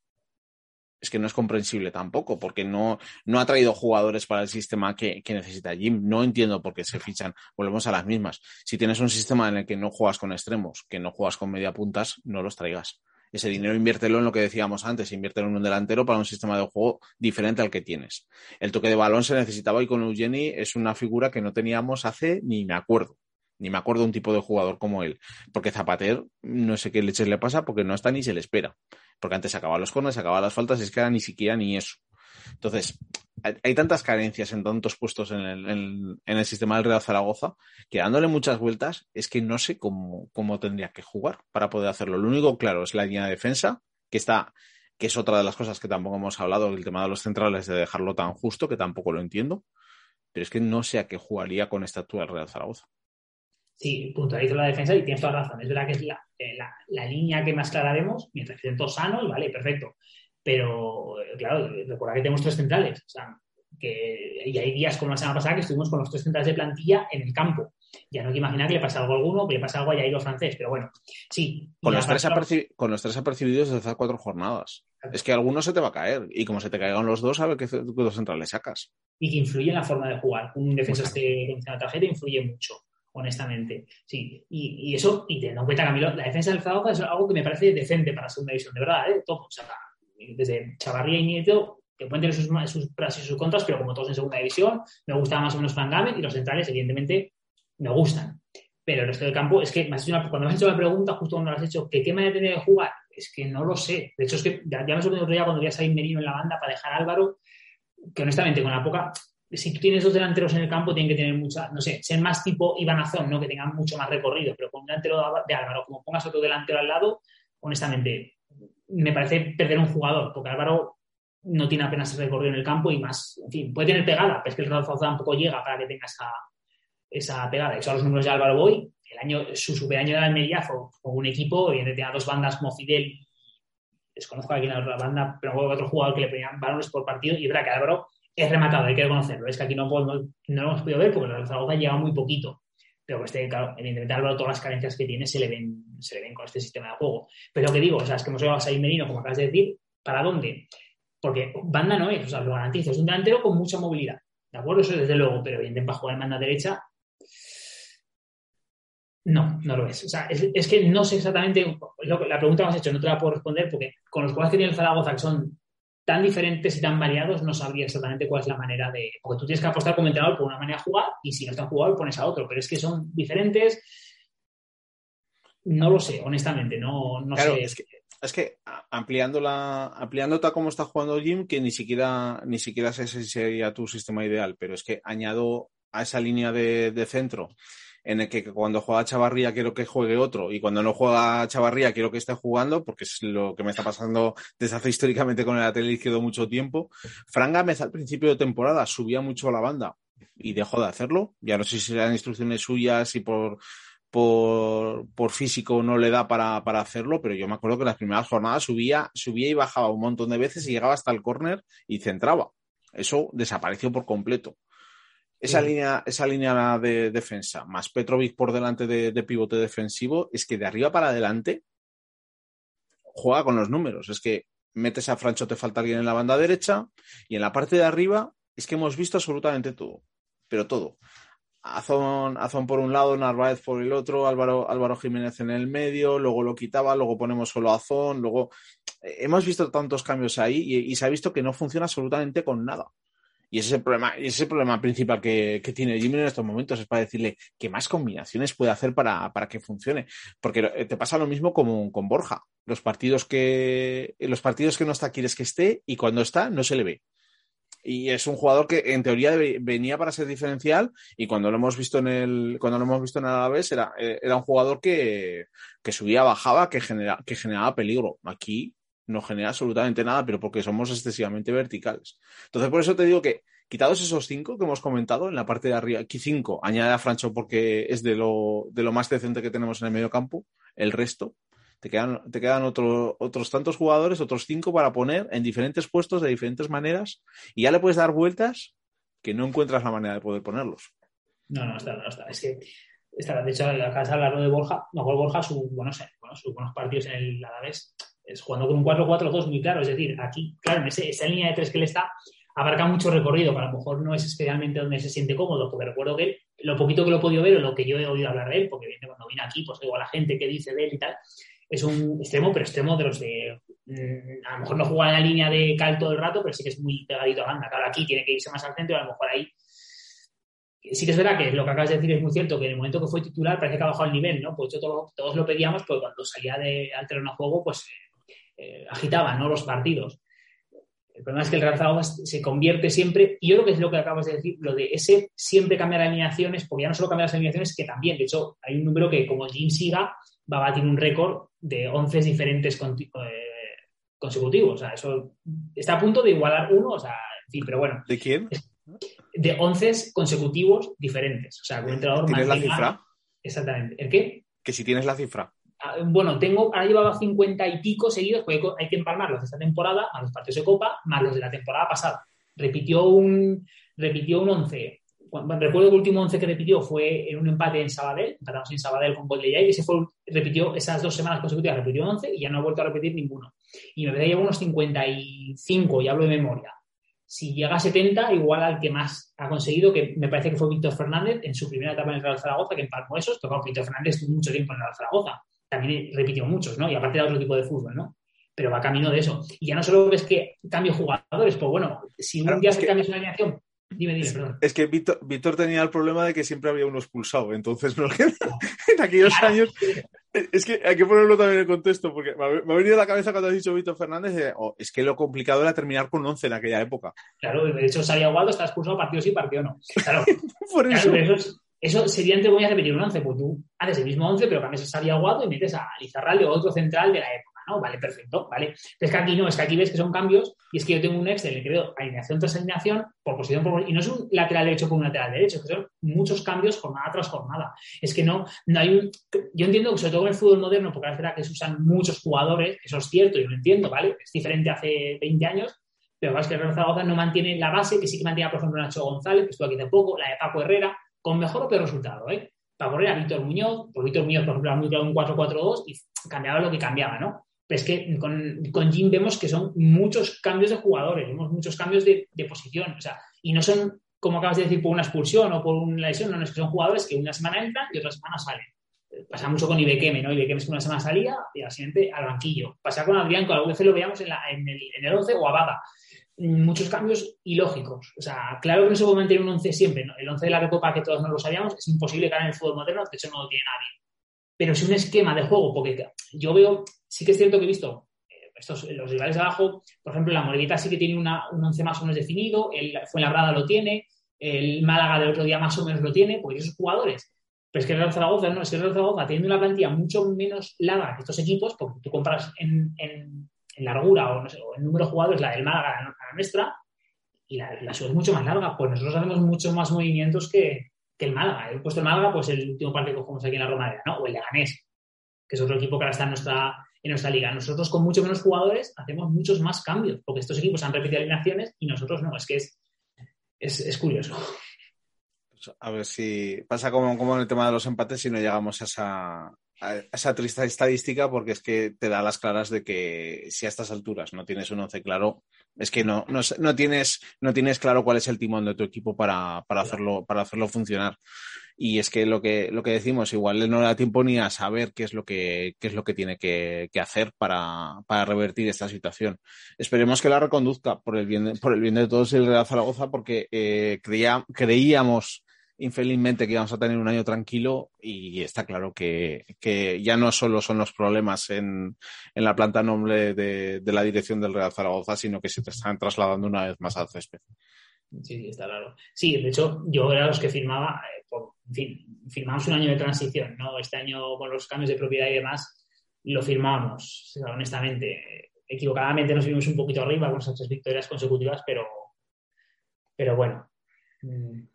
es que no es comprensible tampoco, porque no, no ha traído jugadores para el sistema que, necesita Jim. No entiendo por qué se fichan. Volvemos a las mismas. Si tienes un sistema en el que no juegas con extremos, que no juegas con media puntas, no los traigas. Ese dinero inviértelo en lo que decíamos antes, inviértelo en un delantero para un sistema de juego diferente al que tienes. El toque de balón se necesitaba y con Eugeni es una figura que no teníamos hace ni me acuerdo. Ni me acuerdo un tipo de jugador como él. Porque Zapater, no sé qué leches le pasa porque no está ni se le espera porque antes acababan los corners, acababan las faltas, es que era ni siquiera ni eso. Entonces, hay tantas carencias en tantos puestos en el, sistema del Real Zaragoza que dándole muchas vueltas es que no sé cómo, cómo tendría que jugar para poder hacerlo. Lo único claro es la línea de defensa, que está que es otra de las cosas que tampoco hemos hablado, el tema de los centrales, de dejarlo tan justo, que tampoco lo entiendo, pero es que no sé a qué jugaría con esta actual Real Zaragoza. Sí, puntualizo la defensa y tienes toda razón. Es verdad que es la, eh, la, línea que más clara vemos, mientras que estén todos sanos, vale, perfecto. Pero, eh, claro, recuerda que tenemos tres centrales. O sea, que, y hay días como la semana pasada que estuvimos con los tres centrales de plantilla en el campo. Ya no hay que imaginar que le pasa algo a alguno, que le pasa algo a Jairo francés, pero bueno, sí. Con los, tres con los tres apercibidos desde hace cuatro jornadas. Es que alguno se te va a caer. Y como se te caigan los dos, a ver qué dos centrales sacas. Y que influye en la forma de jugar. Un defensa este con la tarjeta influye mucho honestamente. Sí, y, eso, y teniendo en cuenta, Camilo, la defensa del Zaragoza es algo que me parece decente para la segunda división, de verdad, ¿eh? Todo, o sea, desde Chavarría y Nieto, que pueden tener sus, sus pros y sus contras, pero como todos en segunda división, me gusta más o menos Frank Gamet y los centrales, evidentemente, me gustan. Pero el resto del campo, es que cuando me has hecho la pregunta, justo cuando lo has hecho, ¿que qué manera tiene de jugar? Es que no lo sé. De hecho, es que ya, me sorprendió otro día cuando vi a Sain Merino en la banda para dejar a Álvaro, que honestamente, con la poca, si tienes dos delanteros en el campo, tienen que tener mucha, no sé, ser más tipo Iván Azón, ¿no? Que tengan mucho más recorrido, pero con un delantero de Álvaro, como pongas otro delantero al lado, honestamente, me parece perder un jugador, porque Álvaro no tiene apenas recorrido en el campo y más, en fin, puede tener pegada, pero es que el Real tampoco llega para que tenga esa, esa pegada. Eso a los números de Álvaro Boy, el año, su superaño de Almería fue con un equipo, evidentemente tenía dos bandas, Mofidel, desconozco a quién la otra banda, pero otro jugador que le ponían balones por partido, y verdad que Álvaro es rematado, hay que reconocerlo. Es que aquí no, no, lo hemos podido ver porque el Zaragoza lleva muy poquito. Pero este, claro, evidentemente Álvaro, todas las carencias que tiene se le ven, se le ven con este sistema de juego. Pero lo que digo, o sea, es que hemos llevado a Said Merino, como acabas de decir, ¿para dónde? Porque banda no es, o sea, lo garantizo, es un delantero con mucha movilidad. ¿De acuerdo? Eso desde luego, pero evidentemente para jugar en banda derecha, no, no lo es. O sea, es, que no sé exactamente, la pregunta que has hecho no te la puedo responder porque con los jugadores que tiene el Zaragoza, que son tan diferentes y tan variados, no sabría exactamente cuál es la manera de. Porque tú tienes que apostar como entrenador por una manera de jugar y si no está jugado, pones a otro. Pero es que son diferentes. No lo sé, honestamente, no, no sé. Es que, es que ampliando la, ampliando tal como está jugando Jim, que ni siquiera, ni siquiera sé si sería tu sistema ideal, pero es que añado a esa línea de, de centro en el que cuando juega Chavarría quiero que juegue otro y cuando no juega Chavarría quiero que esté jugando, porque es lo que me está pasando desde hace históricamente con el lateral izquierdo mucho tiempo. Fran Gámez al principio de temporada subía mucho a la banda y dejó de hacerlo. Ya no sé si eran instrucciones suyas y por, por, por, físico no le da para, para, hacerlo, pero yo me acuerdo que en las primeras jornadas subía, subía y bajaba un montón de veces y llegaba hasta el córner y centraba. Eso desapareció por completo. Esa, línea, esa línea de defensa, más Petrovic por delante de, pivote defensivo, es que de arriba para adelante juega con los números. Es que metes a Francho, te falta alguien en la banda derecha, y en la parte de arriba es que hemos visto absolutamente todo, pero todo. Azón, Azón por un lado, Narváez por el otro, Álvaro, Álvaro Jiménez en el medio, luego lo quitaba, luego ponemos solo a Azón, luego eh, hemos visto tantos cambios ahí y, se ha visto que no funciona absolutamente con nada. Y ese es el problema, ese es el problema principal que, tiene Jimmy en estos momentos, es para decirle qué más combinaciones puede hacer para, que funcione. Porque eh, te pasa lo mismo como con Borja. Los partidos que, los partidos que no está quieres que esté y cuando está no se le ve. Y es un jugador que en teoría venía para ser diferencial y cuando lo hemos visto en el, cuando lo hemos visto en Alavés era, eh, era un jugador que, que subía, bajaba, que, genera, que generaba peligro. Aquí no genera absolutamente nada, pero porque somos excesivamente verticales. Entonces, por eso te digo que, quitados esos cinco que hemos comentado en la parte de arriba, aquí cinco, añade a Francho porque es de lo, de lo más decente que tenemos en el medio campo, el resto, te quedan, te quedan otros tantos jugadores, otros cinco para poner en diferentes puestos de diferentes maneras y ya le puedes dar vueltas que no encuentras la manera de poder ponerlos. No, no está, no está. Es que, está, de hecho, de hablar de Borja, mejor Borja, su, bueno, bueno, sus buenos partidos en el Alavés es jugando con un 4-4-2 muy claro. Es decir, aquí, claro, en esa línea de tres que le está, abarca mucho recorrido, que a lo mejor no es especialmente donde se siente cómodo, porque recuerdo que lo poquito que lo he podido ver o lo que yo he oído hablar de él, porque cuando vine aquí, pues digo a la gente que dice de él y tal, es un extremo, pero extremo de los de. Mm, a lo mejor no juega en la línea de cal todo el rato, pero sí que es muy pegadito a banda. Claro, aquí tiene que irse más al centro y a lo mejor ahí. Sí que es verdad que lo que acabas de decir es muy cierto, que en el momento que fue titular parece que ha bajado el nivel, ¿no? Pues todos, todos lo pedíamos, porque cuando salía de, al terreno de juego, pues eh, agitaban ¿no? los partidos. El problema es que el Real Zaragoza se convierte siempre, y yo creo que es lo que acabas de decir, lo de ese siempre cambiar alineaciones, porque ya no solo cambiar las alineaciones, que también, de hecho, hay un número que como Jim siga, va a batir un récord de 11 diferentes eh, consecutivos. O sea, eso está a punto de igualar uno, o sea, en fin, pero bueno. ¿De quién? De 11 consecutivos diferentes. O sea, un entrenador ¿Tienes la cifra? Exactamente. ¿El qué? Que si tienes la cifra. Ah, bueno, tengo, ahora llevaba 50 y pico seguidos, porque hay que empalmar los de esta temporada, a los partidos de Copa, más los de la temporada pasada. Repitió un, repitió un 11. recuerdo que el último 11 que repitió fue en un empate en Sabadell, empatamos en Sabadell con gol de Jai, y ese fue, repitió esas dos semanas consecutivas, repitió 11 y ya no ha vuelto a repetir ninguno. Y me parece que unos 55, y hablo de memoria. Si llega a 70, igual al que más ha conseguido, que me parece que fue Víctor Fernández en su primera etapa en el Real Zaragoza, que empalmó esos, tocó Víctor Fernández mucho tiempo en el Real Zaragoza también repitió muchos, ¿no? Y aparte de otro tipo de fútbol, ¿no? Pero va camino de eso. Y ya no solo ves que cambio jugadores, pues bueno, si un día se cambia una alineación, Dime, dime, perdón. Es que Víctor, tenía el problema de que siempre había uno expulsado. Entonces, en aquellos años. Es que hay que ponerlo también en contexto, porque me ha, venido a la cabeza cuando has dicho Víctor Fernández, oh, es que lo complicado era terminar con 11 en aquella época. Claro, de hecho, salía Waldo, está expulsado partido sí, partido no. Claro, Por eso. Eso sería entre comillas repetir un 11, pues tú haces el mismo 11, pero cambias a Xavi Aguado y metes a Lizarralde o otro central de la época, ¿no? Vale, perfecto, ¿vale? es que aquí no, es que aquí ves que son cambios y es que yo tengo un Excel que veo alineación tras alineación, por posición por y no es un lateral derecho con un lateral derecho, que son muchos cambios jornada tras jornada. Es que no, no hay un... Yo entiendo que sobre todo en el fútbol moderno, porque es verdad que se usan muchos jugadores, eso es cierto, yo lo entiendo, ¿vale? Es diferente hace 20 años, pero es que el Real Zaragoza no mantiene la base que sí que mantiene, por ejemplo, Nacho González, que estuvo aquí hace poco, la de Paco Herrera, con mejor o peor resultado, ¿eh? Para correr a Víctor Muñoz, por Víctor Muñoz, por ejemplo, era muy claro un 4-4-2 y cambiaba lo que cambiaba, ¿no? Pero es que con, con Jim vemos que son muchos cambios de jugadores, vemos muchos cambios de, posición, o sea, y no son, como acabas de decir, por una expulsión o por una lesión, no, es que son jugadores que una semana entran y otra semana salen. Pasa mucho con Ibequeme, ¿no? Ibequeme es que una semana salía y al siguiente al banquillo. Pasa con Adrián, que alguna vez lo veíamos en, el, en el 11 o a Bada muchos cambios ilógicos. O sea, claro que no se puede mantener un 11 siempre. El 11 de la Recopa, que todos no lo sabíamos, es imposible ganar en el fútbol moderno, de hecho no lo tiene nadie. Pero es un esquema de juego, porque yo veo, sí que es cierto que he visto eh, estos, los rivales de abajo, por ejemplo, la Morguita sí que tiene una, un 11 más o menos definido, el Fuenlabrada lo tiene, el Málaga del otro día más o menos lo tiene, porque esos jugadores. Pero es que el Real Zaragoza, no, es que el Real Zaragoza tiene una plantilla mucho menos larga que estos equipos, porque tú compras en largura o, no sé, en número de jugadores la del Málaga, la nuestra, y la, la suya es mucho más larga. Pues nosotros hacemos muchos más movimientos que, que el Málaga. He puesto el Málaga, pues el último partido que jugamos aquí en la Romareda, ¿no? O el Leganés, que es otro equipo que ahora está en nuestra, en nuestra liga. Nosotros con mucho menos jugadores hacemos muchos más cambios, porque estos equipos han repetido alineaciones y nosotros no. Es que es, es, es curioso. Pues a ver si pasa como, como en el tema de los empates si no llegamos a esa, esa triste estadística porque es que te da las claras de que si a estas alturas no tienes un once claro, es que no, no, tienes, no tienes claro cuál es el timón de tu equipo para, hacerlo, para hacerlo funcionar. Y es que lo que, lo que decimos, igual no da tiempo ni a saber qué es lo que, qué es lo que tiene que, hacer para, revertir esta situación. Esperemos que la reconduzca por el bien de, por el bien de todos el Real Zaragoza, porque eh, creía, creíamos infelizmente que íbamos a tener un año tranquilo y está claro que, ya no solo son los problemas en, la planta noble de, la dirección del Real Zaragoza, sino que se te están trasladando una vez más al césped. Sí, está claro. Sí, de hecho, yo era los que firmaba, eh, en fin, firmamos un año de transición, ¿no? Este año con los cambios de propiedad y demás, lo firmamos, honestamente. Equivocadamente nos vimos un poquito arriba con esas tres victorias consecutivas, pero, pero bueno, Mm,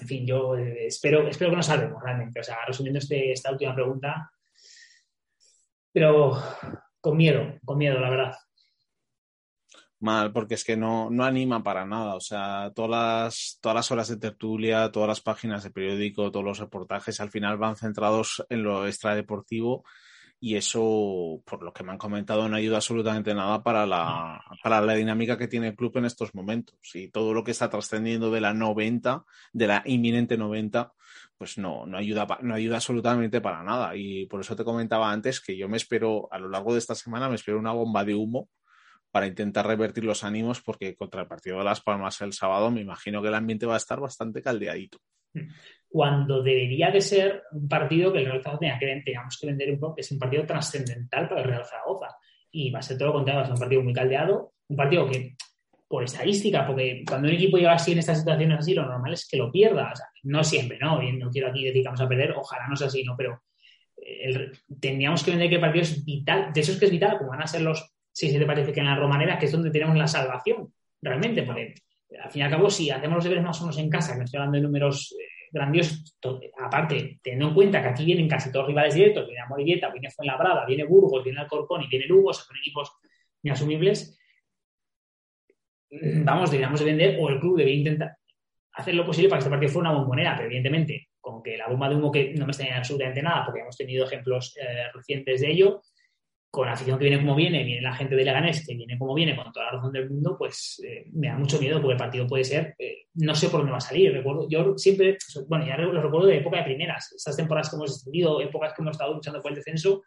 en fin, yo eh, espero, espero que nos salvemos realmente. O sea, resumiendo este, esta última pregunta, pero con miedo, con miedo, la verdad. Mal, porque es que no, no anima para nada. O sea, todas las, todas las horas de tertulia, todas las páginas de periódico, todos los reportajes al final van centrados en lo extradeportivo y eso, por lo que me han comentado, no ayuda absolutamente nada para la, para la dinámica que tiene el club en estos momentos. Y todo lo que está trascendiendo de la 90, de la inminente 90, pues no, no, ayuda, no ayuda absolutamente para nada. Y por eso te comentaba antes que yo me espero, a lo largo de esta semana, me espero una bomba de humo para intentar revertir los ánimos, porque contra el partido de Las Palmas el sábado me imagino que el ambiente va a estar bastante caldeadito. Cuando debería de ser un partido que el Real Zaragoza tenía que, teníamos que vender un poco, que es un partido trascendental para el Real Zaragoza. Y va a ser todo lo contrario, va a ser un partido muy caldeado, un partido que, por estadística, porque cuando un equipo llega así en estas situaciones así, lo normal es que lo pierda. O sea, no siempre, ¿no? Y no quiero aquí decir que vamos a perder, ojalá no sea así, ¿no? Pero eh, teníamos que vender que el partido es vital, de eso es que es vital, como van a ser los 6-7 parece que en la Romanera, que es donde tenemos la salvación, realmente, porque al fin y al cabo, si hacemos los deberes más o menos en casa, que no estoy hablando de números eh, grandioso. Aparte, teniendo en cuenta que aquí vienen casi todos rivales directos, viene Amorilleta, viene Fuenlabrada, viene Burgos, viene Alcorcón y viene Lugo, son equipos inasumibles. Vamos, deberíamos de vender o el club debería intentar hacer lo posible para que este partido fuera una bombonera, pero evidentemente, con que la bomba de humo que no me está absolutamente nada, porque hemos tenido ejemplos eh, recientes de ello, con la afición que viene como viene, viene la gente de Leganés que viene como viene, con toda la razón del mundo, pues eh, me da mucho miedo porque el partido puede ser, eh, no sé por dónde va a salir. Recuerdo, yo siempre, bueno, ya lo recuerdo de época de primeras, esas temporadas que hemos tenido, épocas que hemos estado luchando por el descenso,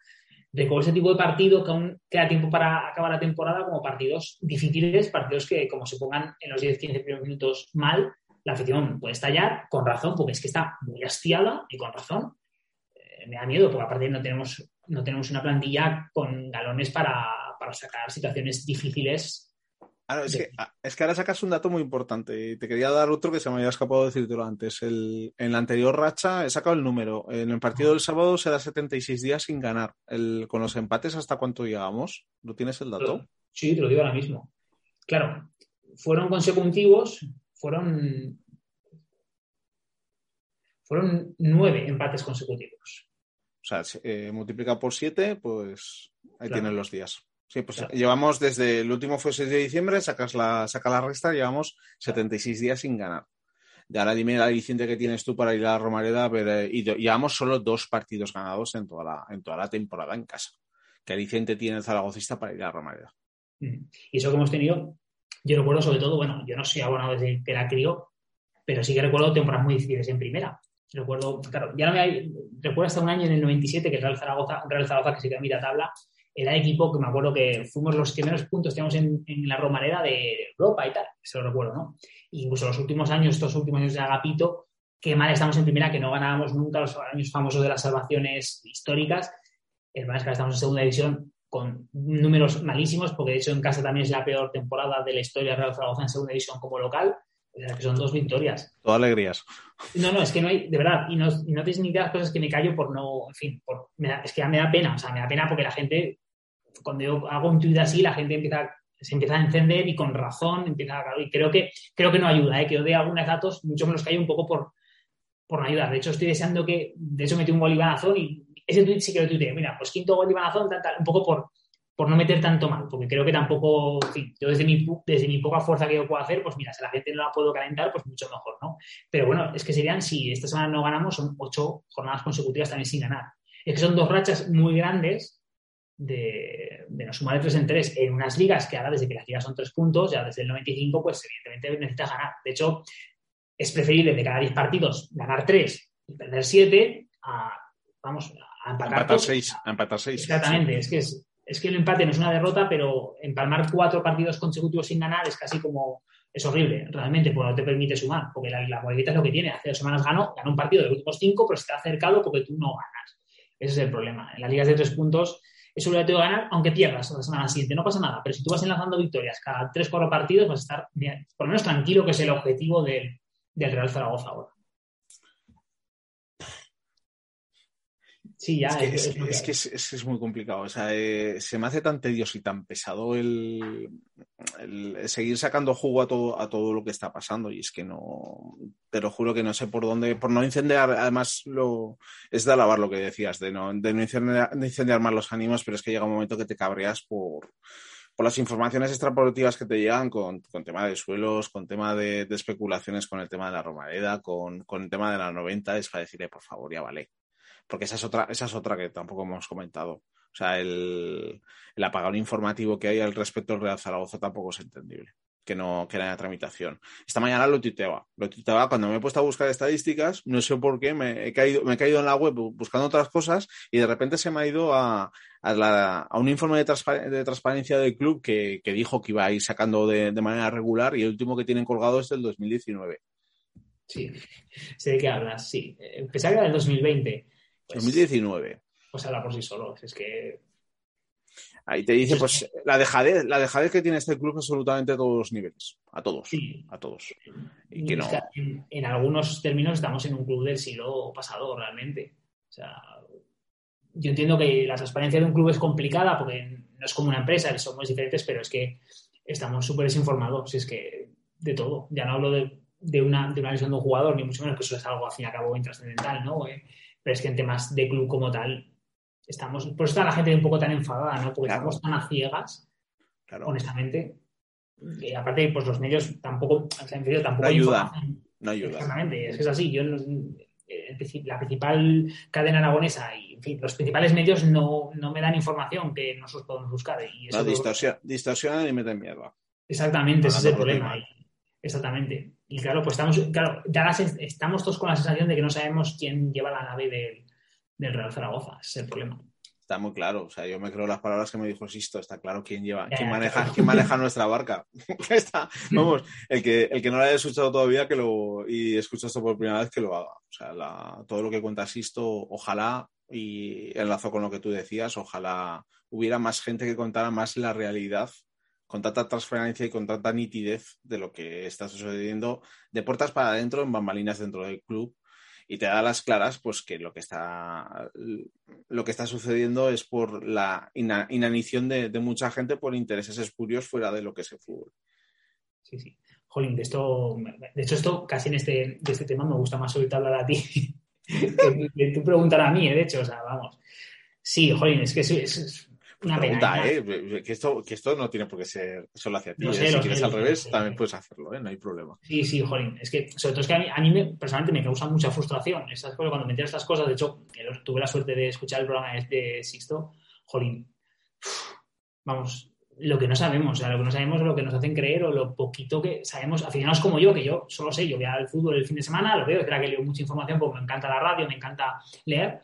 recuerdo ese tipo de partido que aún queda tiempo para acabar la temporada como partidos difíciles, partidos que como se pongan en los 10-15 primeros minutos mal, la afición puede estallar con razón, porque es que está muy hastiada y con razón. Eh, me da miedo, porque aparte no tenemos no tenemos una plantilla con galones para, sacar situaciones difíciles. es, que, ah, es que ahora sacas un dato muy importante. Te quería dar otro que se me había escapado de decírtelo antes. El, en la anterior racha he sacado el número. En el partido del sábado se da 76 días sin ganar. El, con los empates, ¿hasta cuánto llegamos? ¿No tienes el dato? Sí, te lo digo ahora mismo. Claro, fueron consecutivos, fueron, fueron nueve empates consecutivos. O sea, eh, multiplica por 7, pues ahí tienen los días. Sí, pues llevamos desde el último fue 6 de diciembre, sacas la, saca la resta, llevamos 76 días sin ganar. Y ahora dime la aliciente que tienes tú para ir a Romareda, ver, eh, y llevamos solo dos partidos ganados en toda la, en toda la temporada en casa. ¿Qué aliciente tiene el zaragocista para ir a Romareda? Mm. Y eso que hemos tenido, yo recuerdo sobre todo, bueno, yo no soy abonado desde que era crío, pero sí que recuerdo temporadas muy difíciles en primera. Recuerdo, claro, ya no me recuerdo hasta un año en el 97 que el Real Zaragoza, Real Zaragoza que se quedó en mitad tabla, era equipo que me acuerdo que fuimos los que menos puntos teníamos en, la romareda de Europa y tal, eso lo recuerdo, ¿no? incluso los últimos años, estos últimos años de Agapito, qué mal estamos en primera, que no ganábamos nunca los años famosos de las salvaciones históricas. El mal es que estamos en segunda división con números malísimos, porque de hecho en casa también es la peor temporada de la historia de Real Zaragoza en segunda división como local que son dos victorias. Todas alegrías. No, no, es que no hay, de verdad, y no, y no tienes ni idea de las cosas que me callo por no, en fin, por, es que me da pena, o sea, me da pena porque la gente, cuando yo hago un tweet así, la gente empieza, se empieza a encender y con razón empieza a, y creo que, creo que no ayuda, ¿eh? que yo dé algunos datos, mucho menos callo un poco por, por no ayudar. De hecho, estoy deseando que, de hecho, metí un gol y ese tweet sí que lo tuiteé, mira, pues quinto gol tal, tal, un poco por, por no meter tanto mal, porque creo que tampoco, yo desde mi, desde mi poca fuerza que yo puedo hacer, pues mira, si la gente no la puedo calentar, pues mucho mejor, ¿no? Pero bueno, es que serían, si esta semana no ganamos, son ocho jornadas consecutivas también sin ganar. Es que son dos rachas muy grandes de, de no sumar de tres en tres en unas ligas que ahora desde que las ligas son tres puntos, ya desde el 95, pues evidentemente necesitas ganar. De hecho, es preferible de cada diez partidos ganar tres y perder siete a, vamos, a empatar, seis. A empatar seis. Exactamente, es que es, es que el empate no es una derrota, pero empalmar cuatro partidos consecutivos sin ganar es casi como, es horrible, realmente, porque no te permite sumar, porque la, la es lo que tiene. Hace dos semanas ganó, ganó un partido de los últimos cinco, pero está acercado porque tú no ganas. Ese es el problema. En las ligas de tres puntos es obligatorio ganar, aunque pierdas la semana siguiente, no pasa nada. Pero si tú vas enlazando victorias cada tres, cuatro partidos, vas a estar bien, por lo menos tranquilo, que es el objetivo del, del Real Zaragoza ahora. Sí, ya. Es que es, muy complicado. O sea, eh, se me hace tan tedioso y tan pesado el, seguir sacando jugo a todo, a todo lo que está pasando. Y es que no, te lo juro que no sé por dónde, por no incendiar, además lo, es de alabar lo que decías, de no, de no incendiar, más los ánimos, pero es que llega un momento que te cabreas por, por las informaciones extrapositivas que te llegan con, con tema de suelos, con tema de, especulaciones con el tema de la Romareda, con, con el tema de la 90, es para decirle, por favor, ya vale porque esa es otra, esa es otra que tampoco hemos comentado. O sea, el, el apagón informativo que hay al respecto del Real Zaragoza tampoco es entendible. Que no, que haya tramitación. Esta mañana lo tuiteaba. Lo tuiteaba cuando me he puesto a buscar estadísticas, no sé por qué, me he caído, me he caído en la web buscando otras cosas y de repente se me ha ido a, a, un informe de, transparencia del club que, que, dijo que iba a ir sacando de, de, manera regular y el último que tienen colgado es del 2019. Sí, sé de qué hablas, sí. Empezaba en el 2020. 2019. Pues habla por sí solo. Es que. Ahí te dice, pues, la dejadez, la dejadez que tiene este club absolutamente a todos los niveles. A todos. A todos. Y que no... en, algunos términos estamos en un club del siglo pasado, realmente. O sea, yo entiendo que la transparencia de un club es complicada porque no es como una empresa, somos diferentes, pero es que estamos súper desinformados. Es que de todo. Ya no hablo de de una, de una lesión de un jugador, ni mucho menos que eso es algo al fin y al cabo intrascendental, ¿no? Eh, pero es que en temas de club como tal, estamos, por eso está la gente un poco tan enfadada, ¿no? Porque estamos tan a ciegas, honestamente. Y aparte, pues los medios tampoco, o sea, en tampoco no ayuda. No ayuda. Exactamente, es que es así. Yo, la principal cadena aragonesa y en fin, los principales medios no, no me dan información que nosotros podemos buscar. Y eso no, distorsionan y meten mierda. Exactamente, ese es el problema. Exactamente. Y claro, pues estamos, claro, ya estamos todos con la sensación de que no sabemos quién lleva la nave del, del Real Zaragoza. Es el problema. Está muy claro. O sea, yo me creo las palabras que me dijo Sisto. Está claro quién lleva, quién maneja, quién maneja nuestra barca. está, vamos, el que, el que no lo haya escuchado todavía que lo, y escucha esto por primera vez que lo haga. O sea, todo lo que cuenta Sisto, ojalá, y enlazo con lo que tú decías, ojalá hubiera más gente que contara más la realidad con tanta transferencia y con tanta nitidez de lo que está sucediendo de puertas para adentro en bambalinas dentro del club y te da las claras pues que lo que está lo que está sucediendo es por la inanición de, mucha gente por intereses espurios fuera de lo que es el fútbol. Sí, sí. Jolín, de esto, de hecho esto casi en este, de este tema me gusta más ahorita hablar a ti que, tú preguntar a mí, ¿eh? de hecho, o sea, vamos. Sí, Jolín, es que es, una pregunta, ¿eh? Que esto, que esto no tiene por qué ser solo hacia ti. ¿eh? si quieres al revés, también puedes hacerlo, ¿eh? No hay problema. Sí, sí, jolín. Es que, sobre todo es que a mí, a personalmente me causa mucha frustración. Estas cosas, cuando me entero estas cosas, de hecho, tuve la suerte de escuchar el programa de Sixto, jolín. Vamos, lo que no sabemos, o sea, lo que no sabemos es lo que nos hacen creer o lo poquito que sabemos, aficionados como yo, que yo solo sé, yo voy al fútbol el fin de semana, lo veo, es verdad que leo mucha información porque me encanta la radio, me encanta leer,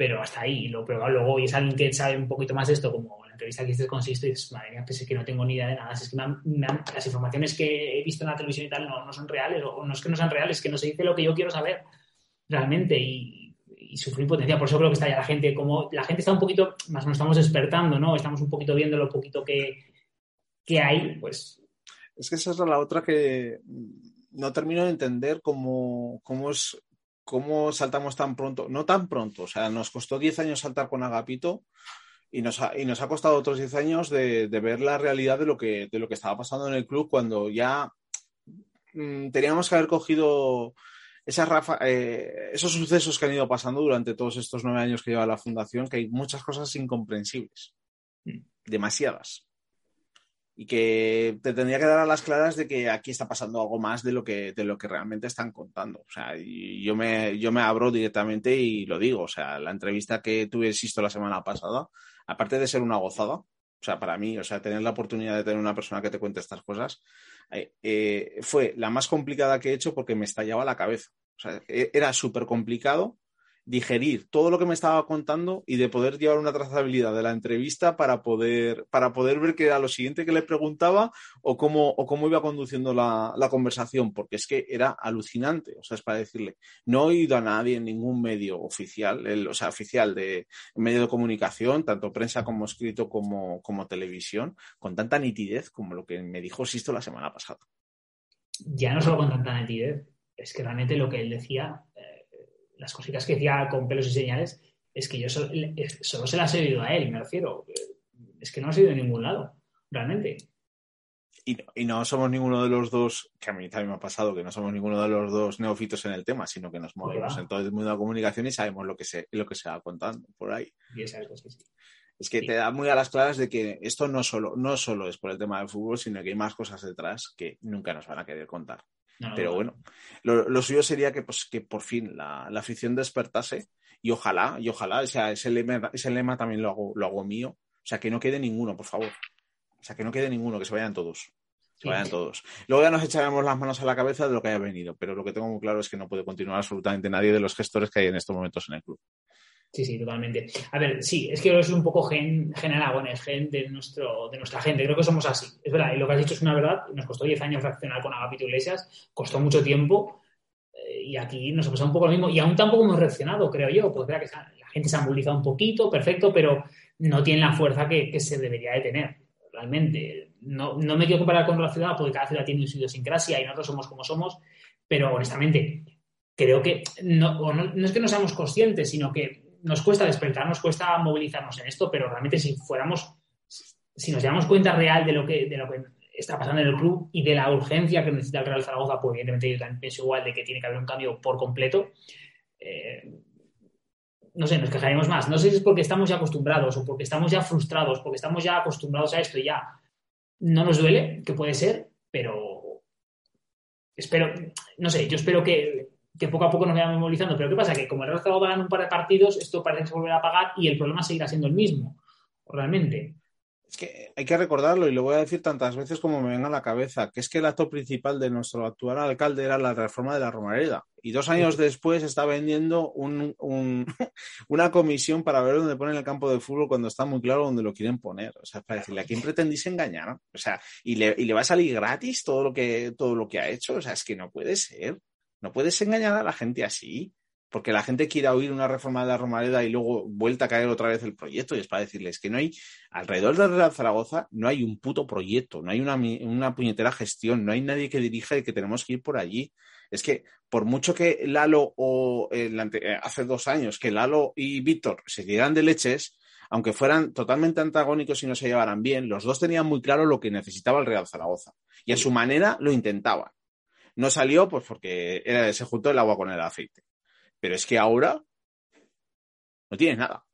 pero hasta ahí. Lo, pero luego y es alguien que sabe un poquito más de esto, como la entrevista que hiciste con Sisto, y dices, madre mía, es que no tengo ni idea de nada. Es que las informaciones que he visto en la televisión y tal no, no son reales, o no es que no sean reales, es que no se dice lo que yo quiero saber realmente. Y, y sufrir potencia. Por eso creo que está ya la gente, como la gente está un poquito, más nos estamos despertando, ¿no? Estamos un poquito viendo lo poquito que, que hay, pues. Es que esa es la otra que no termino de entender cómo, cómo es cómo saltamos tan pronto, no tan pronto, o sea, nos costó 10 años saltar con Agapito y nos ha, y nos ha costado otros 10 años de, ver la realidad de lo, que, de lo que estaba pasando en el club cuando ya mm, teníamos que haber cogido esas Rafa, eh, esos sucesos que han ido pasando durante todos estos nueve años que lleva la fundación, que hay muchas cosas incomprensibles, mm. demasiadas y que te tendría que dar a las claras de que aquí está pasando algo más de lo que, de lo que realmente están contando. O sea, yo me, yo me abro directamente y lo digo. O sea, la entrevista que tuve, insisto, la semana pasada, aparte de ser una gozada, o sea, para mí, o sea, tener la oportunidad de tener una persona que te cuente estas cosas, eh, eh, fue la más complicada que he hecho porque me estallaba la cabeza. O sea, e, era súper complicado digerir todo lo que me estaba contando y de poder llevar una trazabilidad de la entrevista para poder, para poder ver qué era lo siguiente que le preguntaba o cómo, o cómo iba conduciendo la, conversación, porque es que era alucinante. O sea, es para decirle, no he oído a nadie en ningún medio oficial, o sea, oficial de medio de comunicación, tanto prensa como escrito como, como televisión, con tanta nitidez como lo que me dijo Sisto la semana pasada. Ya no solo con tanta nitidez, es que realmente lo que él decía las cositas que decía con pelos y señales, es que yo solo, se las he oído a él, me refiero. Es que no ha sido en ningún lado, realmente. Y no, somos ninguno de los dos, que a mí también me ha pasado, que no somos ninguno de los dos neófitos en el tema, sino que nos movemos en todo el mundo de la comunicación y sabemos lo que se, lo que se va contando por ahí. es que te da muy a las claras de que esto no solo, no solo es por el tema del fútbol, sino que hay más cosas detrás que nunca nos van a querer contar. Pero bueno, lo, suyo sería que, pues, que por fin la, afición despertase y ojalá, y ojalá, o sea, ese lema, ese lema también lo hago, lo hago mío. O sea, que no quede ninguno, por favor. O sea, que no quede ninguno, que se vayan todos. Se vayan todos. Luego ya nos echaremos las manos a la cabeza de lo que haya venido, pero lo que tengo muy claro es que no puede continuar absolutamente nadie de los gestores que hay en estos momentos en el club. Sí, sí, totalmente. A ver, sí, es que es un poco gen, gen Aragones, gen de, nuestro, de nuestra gente. Creo que somos así. Es verdad, y lo que has dicho es una verdad. Nos costó 10 años reaccionar con Agapito Iglesias, costó mucho tiempo eh, y aquí nos ha pasado un poco lo mismo. Y aún tampoco hemos reaccionado, creo yo. Pues la gente se ha movilizado un poquito, perfecto, pero no tiene la fuerza que, se debería de tener, realmente. No, no me quiero comparar con la ciudad porque cada ciudad tiene su idiosincrasia y nosotros somos como somos, pero honestamente creo que no, no, no es que no seamos conscientes, sino que nos cuesta despertar, nos cuesta movilizarnos en esto, pero realmente si fuéramos, si nos damos cuenta real de lo que, de lo que está pasando en el club y de la urgencia que necesita el Real Zaragoza, pues evidentemente yo también pienso igual de que tiene que haber un cambio por completo. Eh, no sé, nos quejaremos más. No sé si es porque estamos ya acostumbrados o porque estamos ya frustrados, porque estamos ya acostumbrados a esto y ya no nos duele, que puede ser, pero espero, no sé, yo espero que, poco a poco nos vayamos movilizando. Pero ¿qué pasa? Que como el Real Zaragoza gana un par de partidos, esto parece que se volverá a pagar y el problema seguirá siendo el mismo, realmente. Es que hay que recordarlo y lo voy a decir tantas veces como me venga a la cabeza, que es que el acto principal de nuestro actual alcalde era la reforma de la Romareda. Y dos años después está vendiendo un, una comisión para ver dónde ponen el campo de fútbol cuando está muy claro dónde lo quieren poner. O sea, para decirle, ¿a quién pretendís engañar? O sea, y le, y le va a salir gratis todo lo, que, todo lo que ha hecho. O sea, es que no puede ser. No puedes engañar a la gente así porque la gente quiera oír una reforma de la Romareda y luego vuelta a caer otra vez el proyecto, y es para decirles que no hay, alrededor de Real Zaragoza, no hay un puto proyecto, no hay una, una puñetera gestión, no hay nadie que dirija y que tenemos que ir por allí. Es que por mucho que Lalo o eh, hace dos años que Lalo y Víctor se dieran de leches, aunque fueran totalmente antagónicos y no se llevaran bien, los dos tenían muy claro lo que necesitaba el Real Zaragoza. Y a su manera lo intentaban. No salió pues porque era, se juntó el agua con el aceite. Pero es que ahora no tienes nada.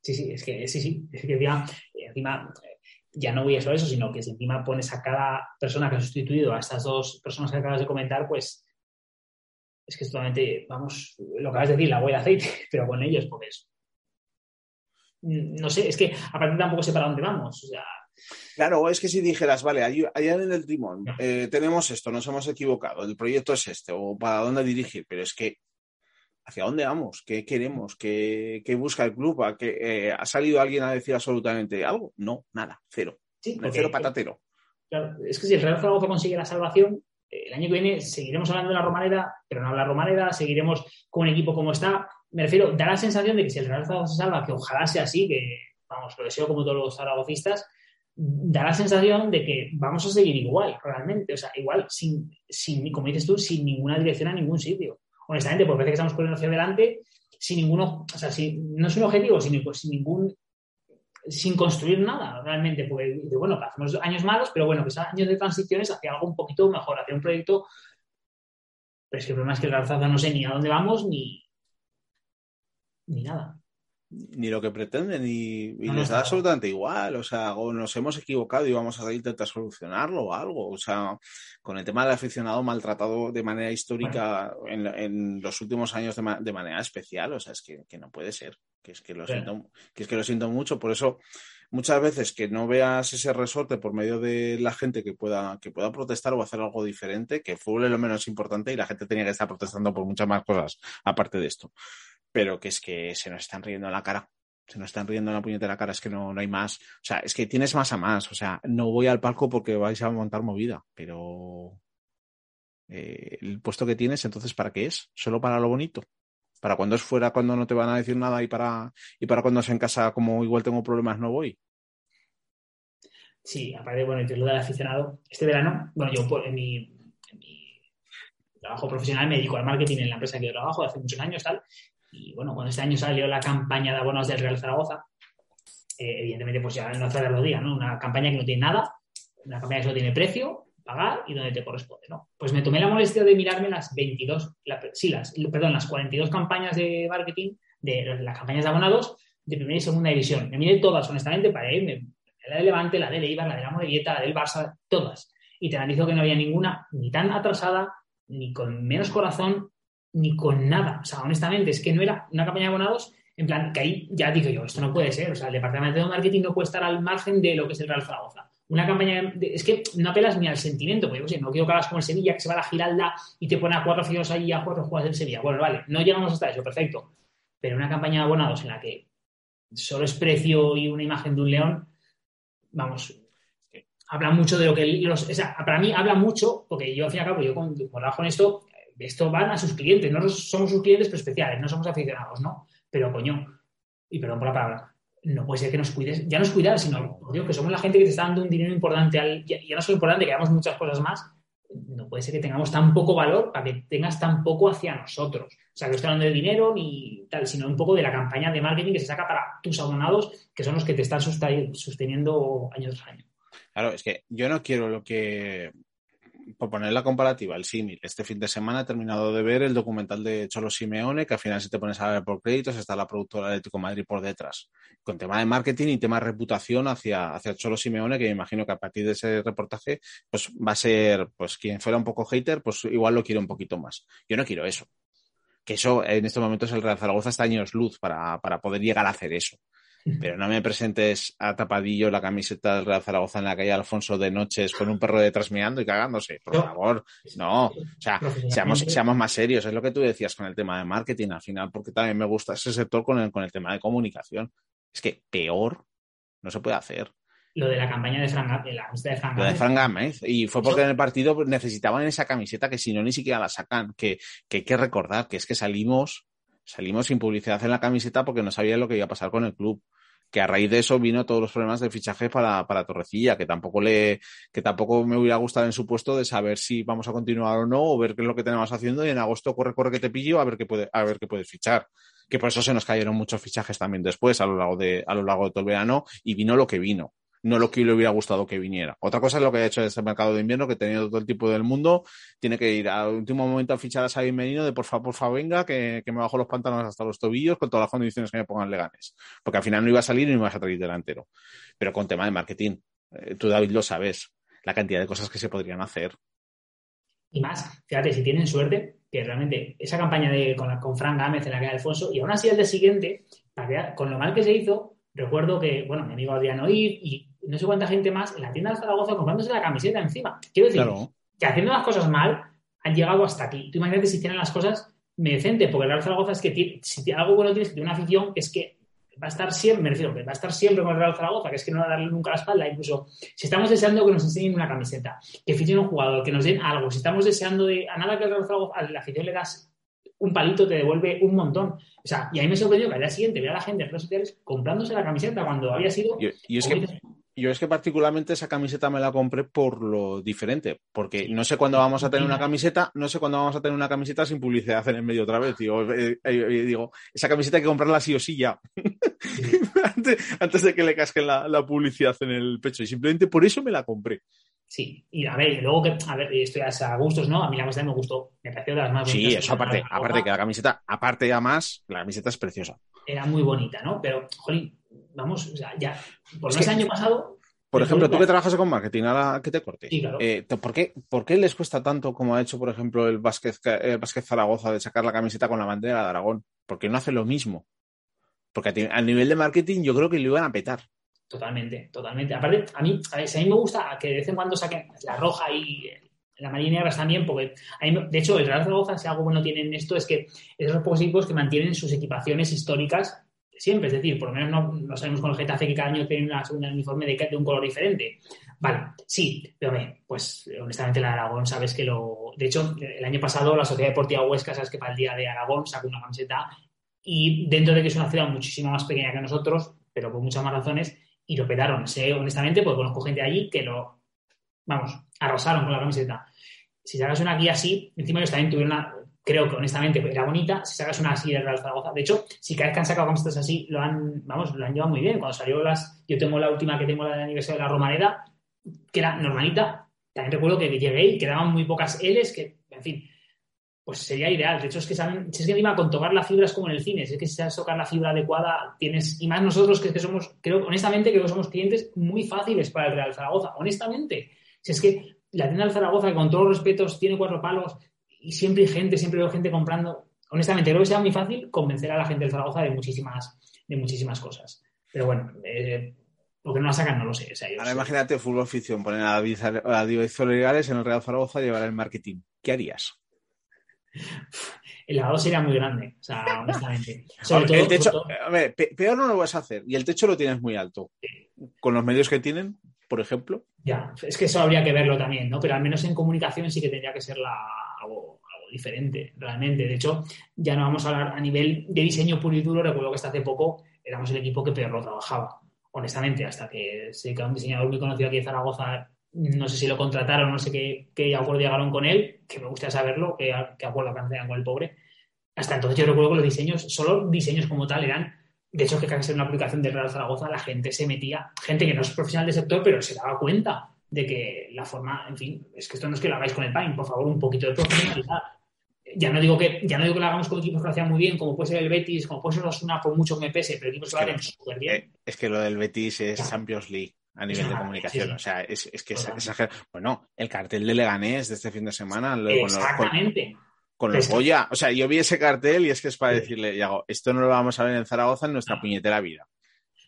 Sí, sí, es que sí, sí, es que encima, encima ya no voy a solo eso, sino que si encima pones a cada persona que ha sustituido a estas dos personas que acabas de comentar, pues es que es totalmente, vamos, lo que acabas de decir, la huella de aceite, pero con ellos, pues no sé, es que aparte tampoco sé para dónde vamos. O sea, Claro, es que si dijeras, vale, allá en el timón eh, tenemos esto, nos hemos equivocado, el proyecto es este, o para dónde dirigir, pero es que, ¿hacia dónde vamos? ¿Qué queremos? ¿Qué, busca el club? ¿A eh, ¿Ha salido alguien a decir absolutamente algo? No, nada, cero. cero patatero. Claro, es que si el Real Zaragoza consigue la salvación, el año que viene seguiremos hablando de la Romareda, pero no la Romareda, seguiremos con un equipo como está. Me refiero, da la sensación de que si el Real Zaragoza se salva, que ojalá sea así, que vamos, lo deseo como todos los zaragocistas, da la sensación de que vamos a seguir igual, realmente. O sea, igual, sin, sin, como dices tú, sin ninguna dirección a ningún sitio. Honestamente, porque parece que estamos corriendo hacia adelante sin ninguno, o sea, no es un objetivo, sino sin ningún, sin construir nada, realmente. Porque, bueno, hacemos años malos, pero bueno, que son años de transiciones hacia algo un poquito mejor, hacia un proyecto. Pero es que el problema es que el Garzaza no sé ni a dónde vamos ni, ni nada ni lo que pretenden y, les da absolutamente igual, o sea, o nos hemos equivocado y vamos a intentar solucionarlo o algo, o sea, con el tema del aficionado maltratado de manera histórica en, los últimos años de, manera especial, o sea, es que, no puede ser, que es que lo siento, que es que lo siento mucho, por eso muchas veces que no veas ese resorte por medio de la gente que pueda, que pueda protestar o hacer algo diferente, que fue lo menos importante y la gente tenía que estar protestando por muchas más cosas aparte de esto pero que es que se nos están riendo en la cara. Se nos están riendo en la puñetera cara, es que no, no hay más. O sea, es que tienes más a más. O sea, no voy al palco porque vais a montar movida, pero eh, el puesto que tienes, entonces, ¿para qué es? ¿Solo para lo bonito? ¿Para cuando es fuera, cuando no te van a decir nada y para, y para cuando es en casa, como igual tengo problemas, no voy? Sí, aparte, bueno, y lo del aficionado, este verano, bueno, yo en mi, en mi trabajo profesional me dedico al marketing en la empresa que yo trabajo hace muchos años, tal, y bueno, cuando este año salió la campaña de abonos del Real Zaragoza, eh, evidentemente, pues ya no de los días, ¿no? Una campaña que no tiene nada, una campaña que solo tiene precio, pagar y donde te corresponde, ¿no? Pues me tomé la molestia de mirarme las 22, sí, las, perdón, las 42 campañas de marketing, de las campañas de abonados de primera y segunda división. Me miré todas, honestamente, para irme. La de Levante, la de Eibar, la de la Morelleta, la del Barça, todas. Y te analizo que no había ninguna ni tan atrasada, ni con menos corazón, ni con nada. O sea, honestamente, es que no era una campaña de abonados, en plan, que ahí ya digo yo, esto no puede ser. O sea, el departamento de marketing no puede estar al margen de lo que es el Real Zaragoza. Una campaña, de, es que no apelas ni al sentimiento, porque no quiero que hagas como el Sevilla, que se va a la Giralda y te pone a cuatro aficionados ahí a cuatro jugadores del Sevilla. Bueno, vale, no llegamos hasta eso, perfecto. Pero una campaña de abonados en la que solo es precio y una imagen de un león, vamos, habla mucho de lo que los, o sea, para mí habla mucho, porque yo al fin y al cabo, yo con, trabajo en esto, esto van a sus clientes, no somos sus clientes pero especiales, no somos aficionados, ¿no? Pero coño, y perdón por la palabra, no puede ser que nos cuides, ya nos cuidar, sino que somos la gente que te está dando un dinero importante, al, ya, no solo importante, que hagamos muchas cosas más, no puede ser que tengamos tan poco valor para que tengas tan poco hacia nosotros. O sea, que no estoy hablando de dinero ni tal, sino un poco de la campaña de marketing que se saca para tus abonados, que son los que te están sosteniendo año tras año. Claro, es que yo no quiero lo que por poner la comparativa, el símil, este fin de semana he terminado de ver el documental de Cholo Simeone, que al final si te pones a ver por créditos está la productora Atlético Madrid por detrás, con tema de marketing y tema de reputación hacia, hacia Cholo Simeone, que me imagino que a partir de ese reportaje, pues va a ser, pues quien fuera un poco hater, pues igual lo quiere un poquito más. Yo no quiero eso. Que eso en estos momentos el Real Zaragoza está años luz para, para poder llegar a hacer eso pero no me presentes a tapadillo la camiseta del Real Zaragoza en la calle Alfonso de noches con un perro detrás meando y cagándose. Por favor, no. O sea, seamos, seamos más serios. Es lo que tú decías con el tema de marketing al final, porque también me gusta ese sector con el, con el tema de comunicación. Es que peor no se puede hacer. Lo de la campaña de Fran, de la de Fran Lo de Fran Gámez. Y fue porque en el partido necesitaban esa camiseta que si no ni siquiera la sacan. Que, que hay que recordar que es que salimos salimos sin publicidad en la camiseta porque no sabía lo que iba a pasar con el club que a raíz de eso vino todos los problemas de fichaje para, para Torrecilla, que tampoco le, que tampoco me hubiera gustado en su puesto de saber si vamos a continuar o no, o ver qué es lo que tenemos haciendo, y en agosto corre, corre que te pillo a ver qué puede, a ver qué puedes fichar. Que por eso se nos cayeron muchos fichajes también después, a lo largo de, a lo largo de todo el verano, y vino lo que vino no lo que le hubiera gustado que viniera. Otra cosa es lo que ha hecho este mercado de invierno, que ha tenido todo el tipo del mundo, tiene que ir al último momento a fichar a Xavi Menino de por favor, por favor, venga, que, me bajo los pantalones hasta los tobillos con todas las condiciones que me pongan legales. Porque al final no iba a salir y no iba a salir delantero. Pero con tema de marketing, eh, tú David lo sabes, la cantidad de cosas que se podrían hacer. Y más, fíjate, si tienen suerte, que realmente esa campaña de, con, con Frank Gámez en la que Alfonso, y aún así el de siguiente, con lo mal que se hizo, recuerdo que, bueno, mi amigo Adrián Oír y no sé cuánta gente más en la tienda de Zaragoza comprándose la camiseta encima. Quiero decir, que haciendo las cosas mal han llegado hasta aquí. Tú imagínate si tienen las cosas decentes, porque el Real Zaragoza es que si algo bueno tienes que tener una afición es que va a estar siempre, me refiero, va a estar siempre con el Real Zaragoza, que es que no va a darle nunca la espalda. Incluso si estamos deseando que nos enseñen una camiseta, que fichen un jugador, que nos den algo, si estamos deseando de, a nada que el Real Zaragoza, a la afición le das un palito, te devuelve un montón. O sea, y a mí me sorprendió que al día siguiente vea a la gente en redes sociales comprándose la camiseta cuando había sido. Y, es que yo es que particularmente esa camiseta me la compré por lo diferente, porque no sé cuándo vamos a tener una camiseta, no sé cuándo vamos a tener una camiseta sin publicidad en el medio otra vez. Digo, eh, eh, eh, digo esa camiseta hay que comprarla sí o sí ya, antes, de que le casquen la, publicidad en el pecho. Y simplemente por eso me la compré. Sí, y a ver, luego que, a ver, estoy a gustos, ¿no? A mí la camiseta me gustó, me pareció de las más bonitas. Sí, eso aparte, aparte que la camiseta, aparte ya más, la camiseta es preciosa. Era muy bonita, ¿no? Pero, jolín, vamos, o sea, ya, por no año pasado. Por ejemplo, tú que trabajas con marketing, ahora que te corte. Eh, ¿por, qué, les cuesta tanto, como ha hecho, por ejemplo, el Vázquez, Zaragoza, de sacar la camiseta con la bandera de Aragón? ¿Por qué no hace lo mismo? Porque a, nivel de marketing yo creo que lo iban a petar. Totalmente, totalmente. Aparte, a mí, a, mí me gusta que de vez en cuando saquen la roja y la marina negra también, porque de hecho el Real Zaragoza, si algo bueno tienen esto, es que esos pocos equipos que mantienen sus equipaciones históricas siempre, es decir, por lo menos no, no sabemos con el Getafe que cada año tiene una, un uniforme de, un color diferente. Vale, sí, pero pues honestamente la Aragón, sabes que lo... De hecho, el año pasado la Sociedad Deportiva Huesca, sabes que para el Día de Aragón sacó una camiseta y dentro de que es una ciudad muchísimo más pequeña que nosotros, pero por muchas más razones, y lo pedaron. Sé, honestamente, pues conozco gente allí que lo, vamos, arrasaron con la camiseta. Si sacas una aquí así, encima ellos también tuvieron una, creo que honestamente era bonita. Si sacas una así de Real Zaragoza, de hecho, si cada vez que han sacado camisetas así, lo han, vamos, lo han llevado muy bien. Cuando salió las, yo tengo la última que tengo la de aniversario de la Romareda, que era normalita. También recuerdo que llegué y quedaban muy pocas L's, que, en fin, pues sería ideal. De hecho, es que saben, si es que encima con tocar la fibra es como en el cine, si es que si sabes tocar la fibra adecuada, tienes, y más nosotros que es que somos, creo, honestamente, creo que somos clientes muy fáciles para el Real Zaragoza, honestamente. Si es que la tienda del Zaragoza, que con todos los respetos, tiene cuatro palos, y siempre hay gente, siempre veo gente comprando. Honestamente, creo que sea muy fácil convencer a la gente del Zaragoza de muchísimas, de muchísimas cosas. Pero bueno, eh, porque no la sacan, no lo sé. Ahora imagínate fútbol ficción, poner a David, a Legales en el Real Zaragoza y llevar el marketing. ¿Qué harías? El lavado sería muy grande, o sea, honestamente. el techo, peor no lo vas a hacer. Y el techo lo tienes muy alto. Con los medios que tienen, por ejemplo. Ya, es que eso habría que verlo también, ¿no? Pero al menos en comunicación sí que tendría que ser la, algo, diferente, realmente. De hecho, ya no vamos a hablar a nivel de diseño puro y duro. Recuerdo que hasta hace poco éramos el equipo que peor lo trabajaba, honestamente, hasta que sé que un diseñador muy conocido aquí en Zaragoza, no sé si lo contrataron, no sé qué, qué acuerdo llegaron con él, que me gustaría saberlo, qué, qué acuerdo cancelan con el pobre. Hasta entonces yo recuerdo que los diseños, solo diseños como tal, eran de hecho, que casi en una publicación del Real Zaragoza la gente se metía, gente que no es profesional del sector, pero se daba cuenta de que la forma, en fin, es que esto no es que lo hagáis con el PAIN, por favor, un poquito de profesionalidad. Ya no digo que, ya no digo que lo hagamos con equipos que lo hacían muy bien, como puede ser el Betis, como puede ser Osuna, por mucho que me pese, pero equipos que lo hacen súper bien. Eh, es que lo del Betis es Champions League a nivel de comunicación. O sea, es, es que es, Bueno, el cartel de Leganés de este fin de semana. Exactamente. Con, los Goya. O sea, yo vi ese cartel y es que es para decirle, Yago, esto no lo vamos a ver en Zaragoza en nuestra puñetera vida.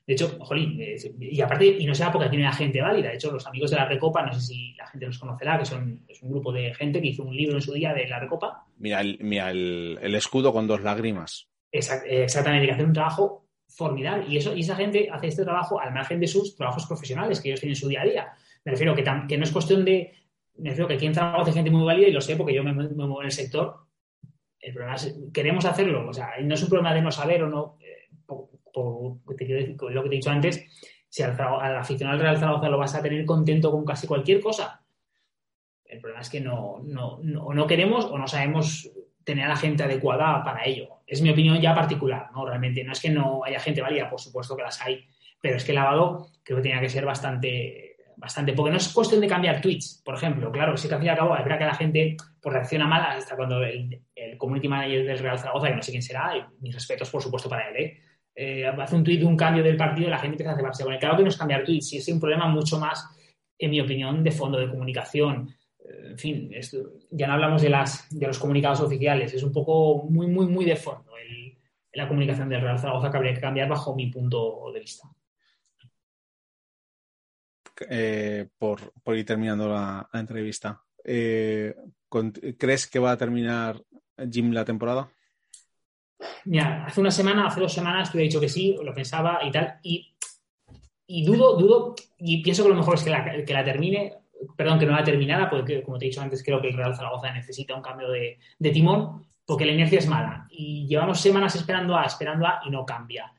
De hecho, jolín, eh, y aparte, y no sea porque tiene la gente válida. De hecho, los amigos de la Recopa, no sé si la gente los conocerá, que son es un grupo de gente que hizo un libro en su día de la Recopa. Mira, el, mira el, escudo con dos lágrimas. exactamente, que hace un trabajo formidable. Y, eso, y esa gente hace este trabajo al margen de sus trabajos profesionales que ellos tienen en su día a día. Me refiero que, que no es cuestión de. Me refiero que aquí en Zaragoza hay gente muy válida y lo sé porque yo me, muevo en el sector. El problema es, queremos hacerlo. O sea, no es un problema de no saber o no. Por, lo que te he dicho antes, si al, al aficionado del Real Zaragoza lo vas a tener contento con casi cualquier cosa. El problema es que no, no, no, no queremos o no sabemos tener a la gente adecuada para ello. Es mi opinión ya particular, ¿no? Realmente no es que no haya gente válida, por supuesto que las hay, pero es que el lavado creo que tenía que ser bastante, bastante, porque no es cuestión de cambiar tweets, por ejemplo, claro, sí que al fin y al cabo, verdad que la gente pues, reacciona mal hasta cuando el, community manager del Real Zaragoza, que no sé quién será, y mis respetos, por supuesto, para él, ¿eh? Eh, hace un tweet de un cambio del partido la gente empieza a cebarse él. Claro que no es cambiar tweets, sí es un problema mucho más, en mi opinión, de fondo de comunicación en fin, ya no hablamos de, las, de los comunicados oficiales, es un poco muy, muy, muy de fondo la comunicación del Real Zaragoza que habría que cambiar bajo mi punto de vista. Eh, por, ir terminando la, entrevista, eh, ¿crees que va a terminar Jim la temporada? Mira, hace una semana, hace dos semanas, te he dicho que sí, lo pensaba y tal, y, dudo, dudo, y pienso que lo mejor es que la, termine perdón, que no la terminada, porque como te he dicho antes, creo que el Real Zaragoza necesita un cambio de, timón, porque la inercia es mala. Y llevamos semanas esperando a, esperando a y no cambia.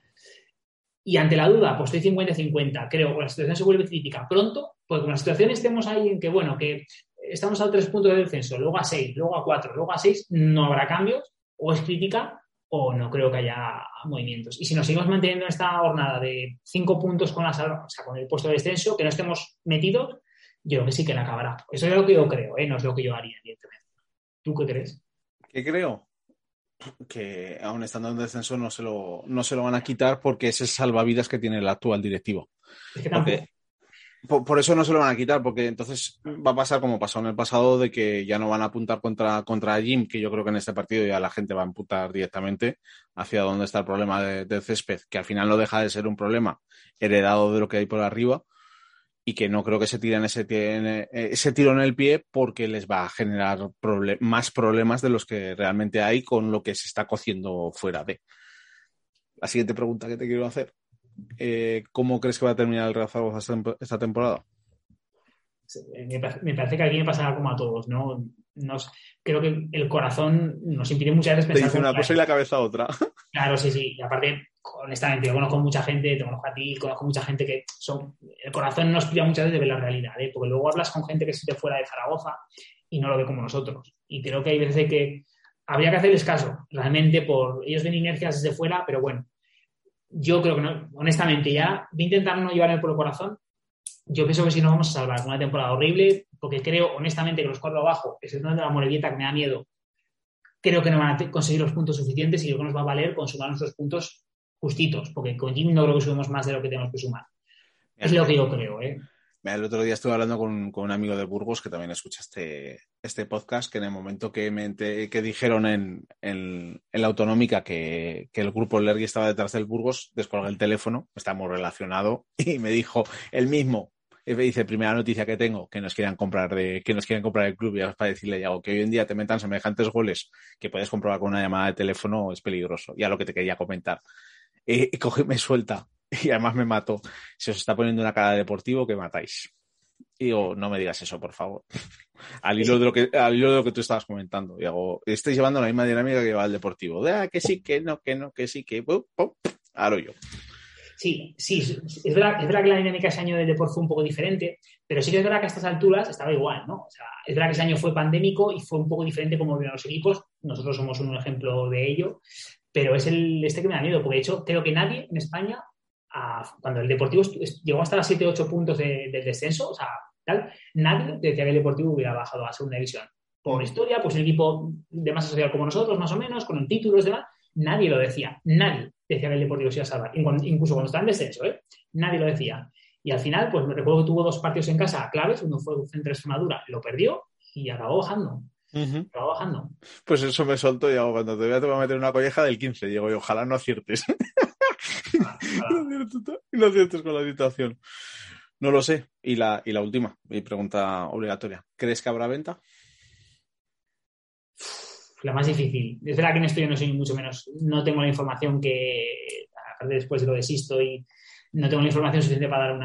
Y ante la duda, pues estoy 50-50. Creo que la situación se vuelve crítica pronto, porque con la situación estemos ahí en que, bueno, que estamos a tres puntos de descenso, luego a seis, luego a cuatro, luego a seis, no habrá cambios, o es crítica, o no creo que haya movimientos. Y si nos seguimos manteniendo en esta jornada de cinco puntos con, la, o sea, con el puesto de descenso, que no estemos metidos, yo creo que sí que la acabará. Eso es lo que yo creo, ¿eh? no es lo que yo haría, evidentemente. ¿Tú qué crees? ¿Qué creo? Que aún estando en descenso no se lo, no se lo van a quitar porque es el salvavidas que tiene el actual directivo. Es que por, eso no se lo van a quitar, porque entonces va a pasar como pasó en el pasado, de que ya no van a apuntar contra, contra Jim, que yo creo que en este partido ya la gente va a apuntar directamente hacia dónde está el problema del césped, que al final no deja de ser un problema heredado de lo que hay por arriba, y que no creo que se tiren ese, ese tiro en el pie porque les va a generar más problemas de los que realmente hay con lo que se está cociendo fuera de. La siguiente pregunta que te quiero hacer. Eh, ¿Cómo crees que va a terminar el Real Zaragoza esta temporada? Me parece que aquí me pasará como a todos, ¿no? Nos, creo que el corazón nos impide muchas veces pensar. Te dice una cosa y la cabeza otra. Claro, sí, sí. Y aparte, honestamente, yo conozco mucha gente, te conozco a ti, conozco mucha gente que son. El corazón nos pilla muchas veces de ver la realidad, ¿eh? porque luego hablas con gente que es de fuera de Zaragoza y no lo ve como nosotros. Y creo que hay veces que habría que hacerles caso, realmente, por. Ellos ven inercias desde fuera, pero bueno, yo creo que honestamente, ya voy a intentar no llevarme por el corazón. Yo pienso que si nos vamos a salvar una temporada horrible, porque creo honestamente que los cuatro abajo, excepto de la Morevieta que me da miedo, creo que no van a conseguir los puntos suficientes y creo que nos va a valer con sumar nuestros puntos justitos, porque con Jim no creo que subimos más de lo que tenemos que sumar. Es lo que yo creo, ¿eh? El otro día estuve hablando con, un amigo de Burgos que también escucha este, podcast, que en el momento que, me que dijeron en, en, la autonómica que, el grupo Lergy estaba detrás del Burgos, descolgué el teléfono, estamos relacionados, y me dijo el mismo, dice, primera noticia que tengo, que nos quieran comprar de, que nos quieren comprar el club, y es para decirle algo, que hoy en día te metan semejantes goles que puedes comprobar con una llamada de teléfono, es peligroso. Ya lo que te quería comentar. Eh, coge, me suelta, y además me mato. Se os está poniendo una cara de deportivo que matáis. Y digo, no me digas eso, por favor. al, hilo de lo que, al hilo de lo que tú estabas comentando. Hago, estáis llevando la misma dinámica que lleva el deportivo. De, ah, que sí, que no, que no, que sí, que... Pum, yo. Sí, sí, es verdad, es verdad que la dinámica ese año del deporte fue un poco diferente, pero sí que es verdad que a estas alturas estaba igual, ¿no? O sea, es verdad que ese año fue pandémico y fue un poco diferente como vieron los equipos, nosotros somos un ejemplo de ello, pero es el este que me da miedo, porque de hecho creo que nadie en España, cuando el Deportivo llegó hasta las 7-8 puntos del descenso, o sea, tal, nadie decía que el Deportivo hubiera bajado a segunda división. Por historia, pues un equipo de masa social como nosotros, más o menos, con un título y demás, nadie lo decía, nadie decía que el Deportivo se iba a salvar, incluso cuando estaba en descenso, ¿eh? nadie lo decía. Y al final, pues me recuerdo que tuvo dos partidos en casa claves, uno fue el Centro Extremadura, lo perdió y acabó bajando. Acabó bajando. Pues eso me soltó y cuando te voy a meter una colleja del 15, digo, y ojalá no aciertes. No aciertes con la situación. No lo sé. Y la, y la última, mi pregunta obligatoria. ¿Crees que habrá venta? La más difícil. Es verdad que en esto yo no soy mucho menos, no tengo la información que, después de lo de Sisto y no tengo la información suficiente para dar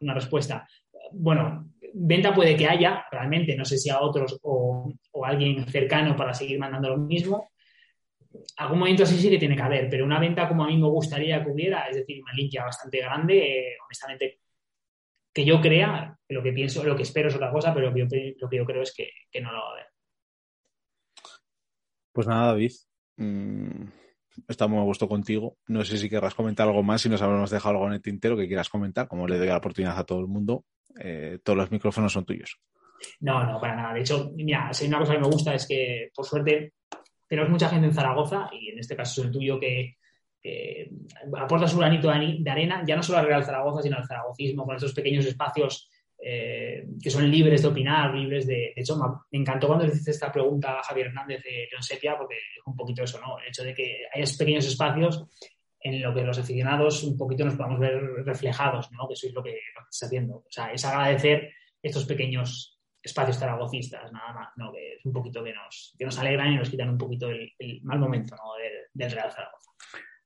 una, respuesta. Bueno, venta puede que haya, realmente, no sé si a otros o, o, alguien cercano para seguir mandando lo mismo. Algún momento así sí que tiene que haber, pero una venta como a mí me gustaría que hubiera, es decir, una limpia bastante grande, eh, honestamente, que yo crea, lo que pienso, lo que espero es otra cosa, pero lo que yo, lo que yo creo es que, no lo va a haber. Pues nada, David. Mm, estamos a gusto contigo. No sé si querrás comentar algo más, si nos habremos dejado algo en el tintero que quieras comentar, como le doy la oportunidad a todo el mundo. Eh, todos los micrófonos son tuyos. No, no, para nada. De hecho, mira, si hay una cosa que me gusta es que, por suerte, tenemos mucha gente en Zaragoza, y en este caso es el tuyo, que, aporta su granito de arena, ya no solo al Real Zaragoza, sino al zaragocismo, con estos pequeños espacios eh, que son libres de opinar, libres de... De hecho, me encantó cuando le hiciste esta pregunta a Javier Hernández de León Sepia, porque es un poquito eso, ¿no? El hecho de que haya pequeños espacios en lo que los aficionados un poquito nos podamos ver reflejados, ¿no? Que eso es lo que, lo está haciendo. O sea, es agradecer estos pequeños espacios zaragocistas, nada más, ¿no? Que es un poquito que nos, que nos alegran y nos quitan un poquito el, mal momento, ¿no? del, Real Zaragoza.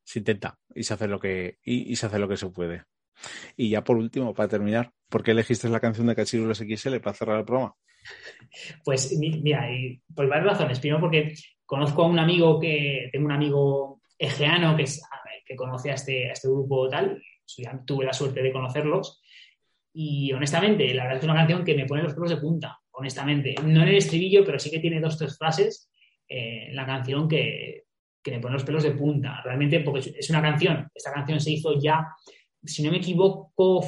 Se intenta y se hace lo que, y se hace lo que se puede. Y ya por último, para terminar, ¿por qué elegiste la canción de Cachirulos XL para cerrar el programa? Pues mira, y por varias razones. Primero porque conozco a un amigo que, tengo un amigo egeano que, que conoce a este, a este grupo tal, tuve la suerte de conocerlos. Y honestamente, la verdad es una canción que me pone los pelos de punta, honestamente. No en el estribillo, pero sí que tiene dos, tres frases eh, la canción que, que me pone los pelos de punta. Realmente, porque es una canción, esta canción se hizo ya si no me equivoco,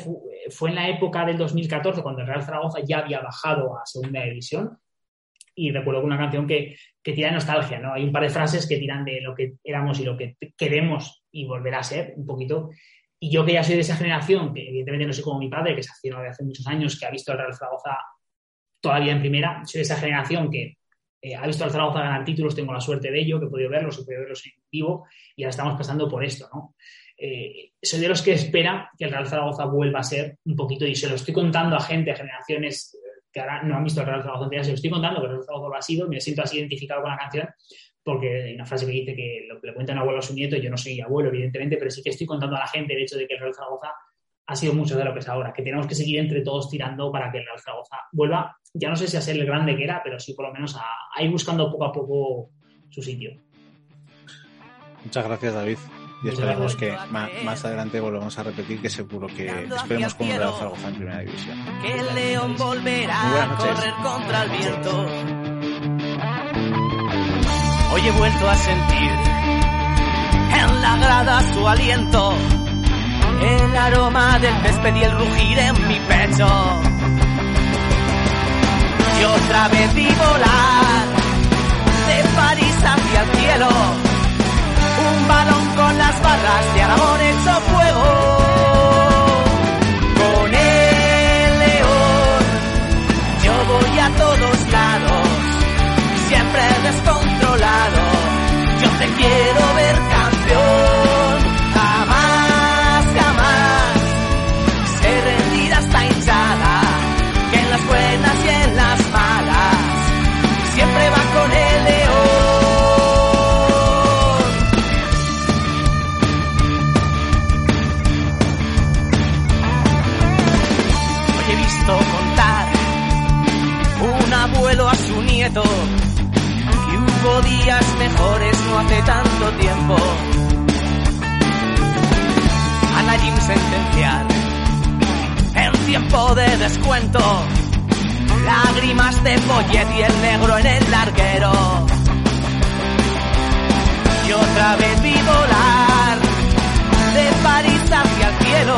fue en la época del 2014, cuando el Real Zaragoza ya había bajado a segunda división. Y recuerdo una canción que, que tira nostalgia, ¿no? Hay un par de frases que tiran de lo que éramos y lo que queremos y volverá a ser un poquito. Y yo que ya soy de esa generación, que evidentemente no soy como mi padre, que se ha de hace muchos años, que ha visto al Real Zaragoza todavía en primera, soy de esa generación que eh, ha visto al Zaragoza ganar títulos, tengo la suerte de ello, que he podido verlos, he podido verlos en vivo, y ahora estamos pasando por esto, ¿no? eh, soy de los que espera que el Real Zaragoza vuelva a ser un poquito, y se lo estoy contando a gente, a generaciones que ahora no han visto el Real Zaragoza, se lo estoy contando que el Real Zaragoza lo ha sido, me siento así identificado con la canción, porque hay una frase que dice que lo que le cuenta un abuelo a su nieto, yo no soy abuelo, evidentemente, pero sí que estoy contando a la gente el hecho de que el Real Zaragoza ha sido mucho de lo que es ahora, que tenemos que seguir entre todos tirando para que el Real Zaragoza vuelva, ya no sé si a ser el grande que era, pero sí por lo menos a ir buscando poco a poco su sitio. Muchas gracias, David y esperemos que más, adelante volvamos a repetir que seguro que esperemos con un Real Zaragoza en primera división. Que el León volverá a correr contra el viento. He vuelto a sentir en la grada su aliento, el aroma del césped y el rugir en mi pecho. Y otra vez vi volar de París hacia el cielo un balón con las barras de Aragón hecho fuego. Con el león yo voy a todos lados, siempre descontrolado. Yo descuento, lágrimas de follet y el negro en el larguero. y otra vez vi volar de París hacia el cielo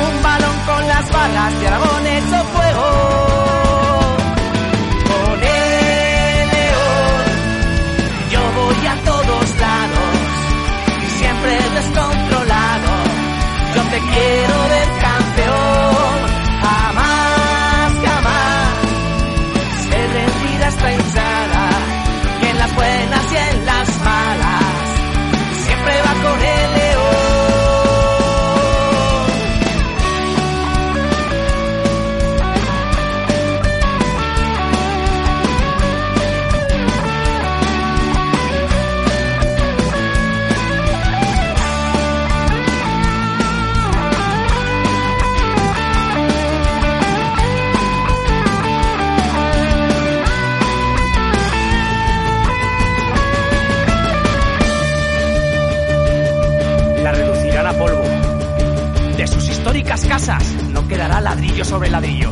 un balón con las balas de Aragón hecho fuego. Ladrillo sobre ladrillo.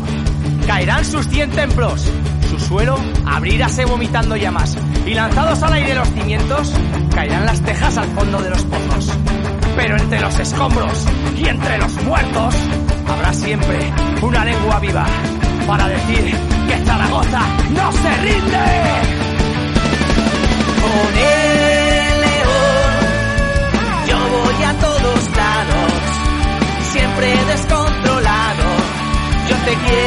Caerán sus cien templos. Su suelo abrirase vomitando llamas. Y lanzados al aire los cimientos, caerán las tejas al fondo de los pozos. Pero entre los escombros y entre los muertos habrá siempre una lengua viva para decir que Zaragoza no se rinde. Yeah.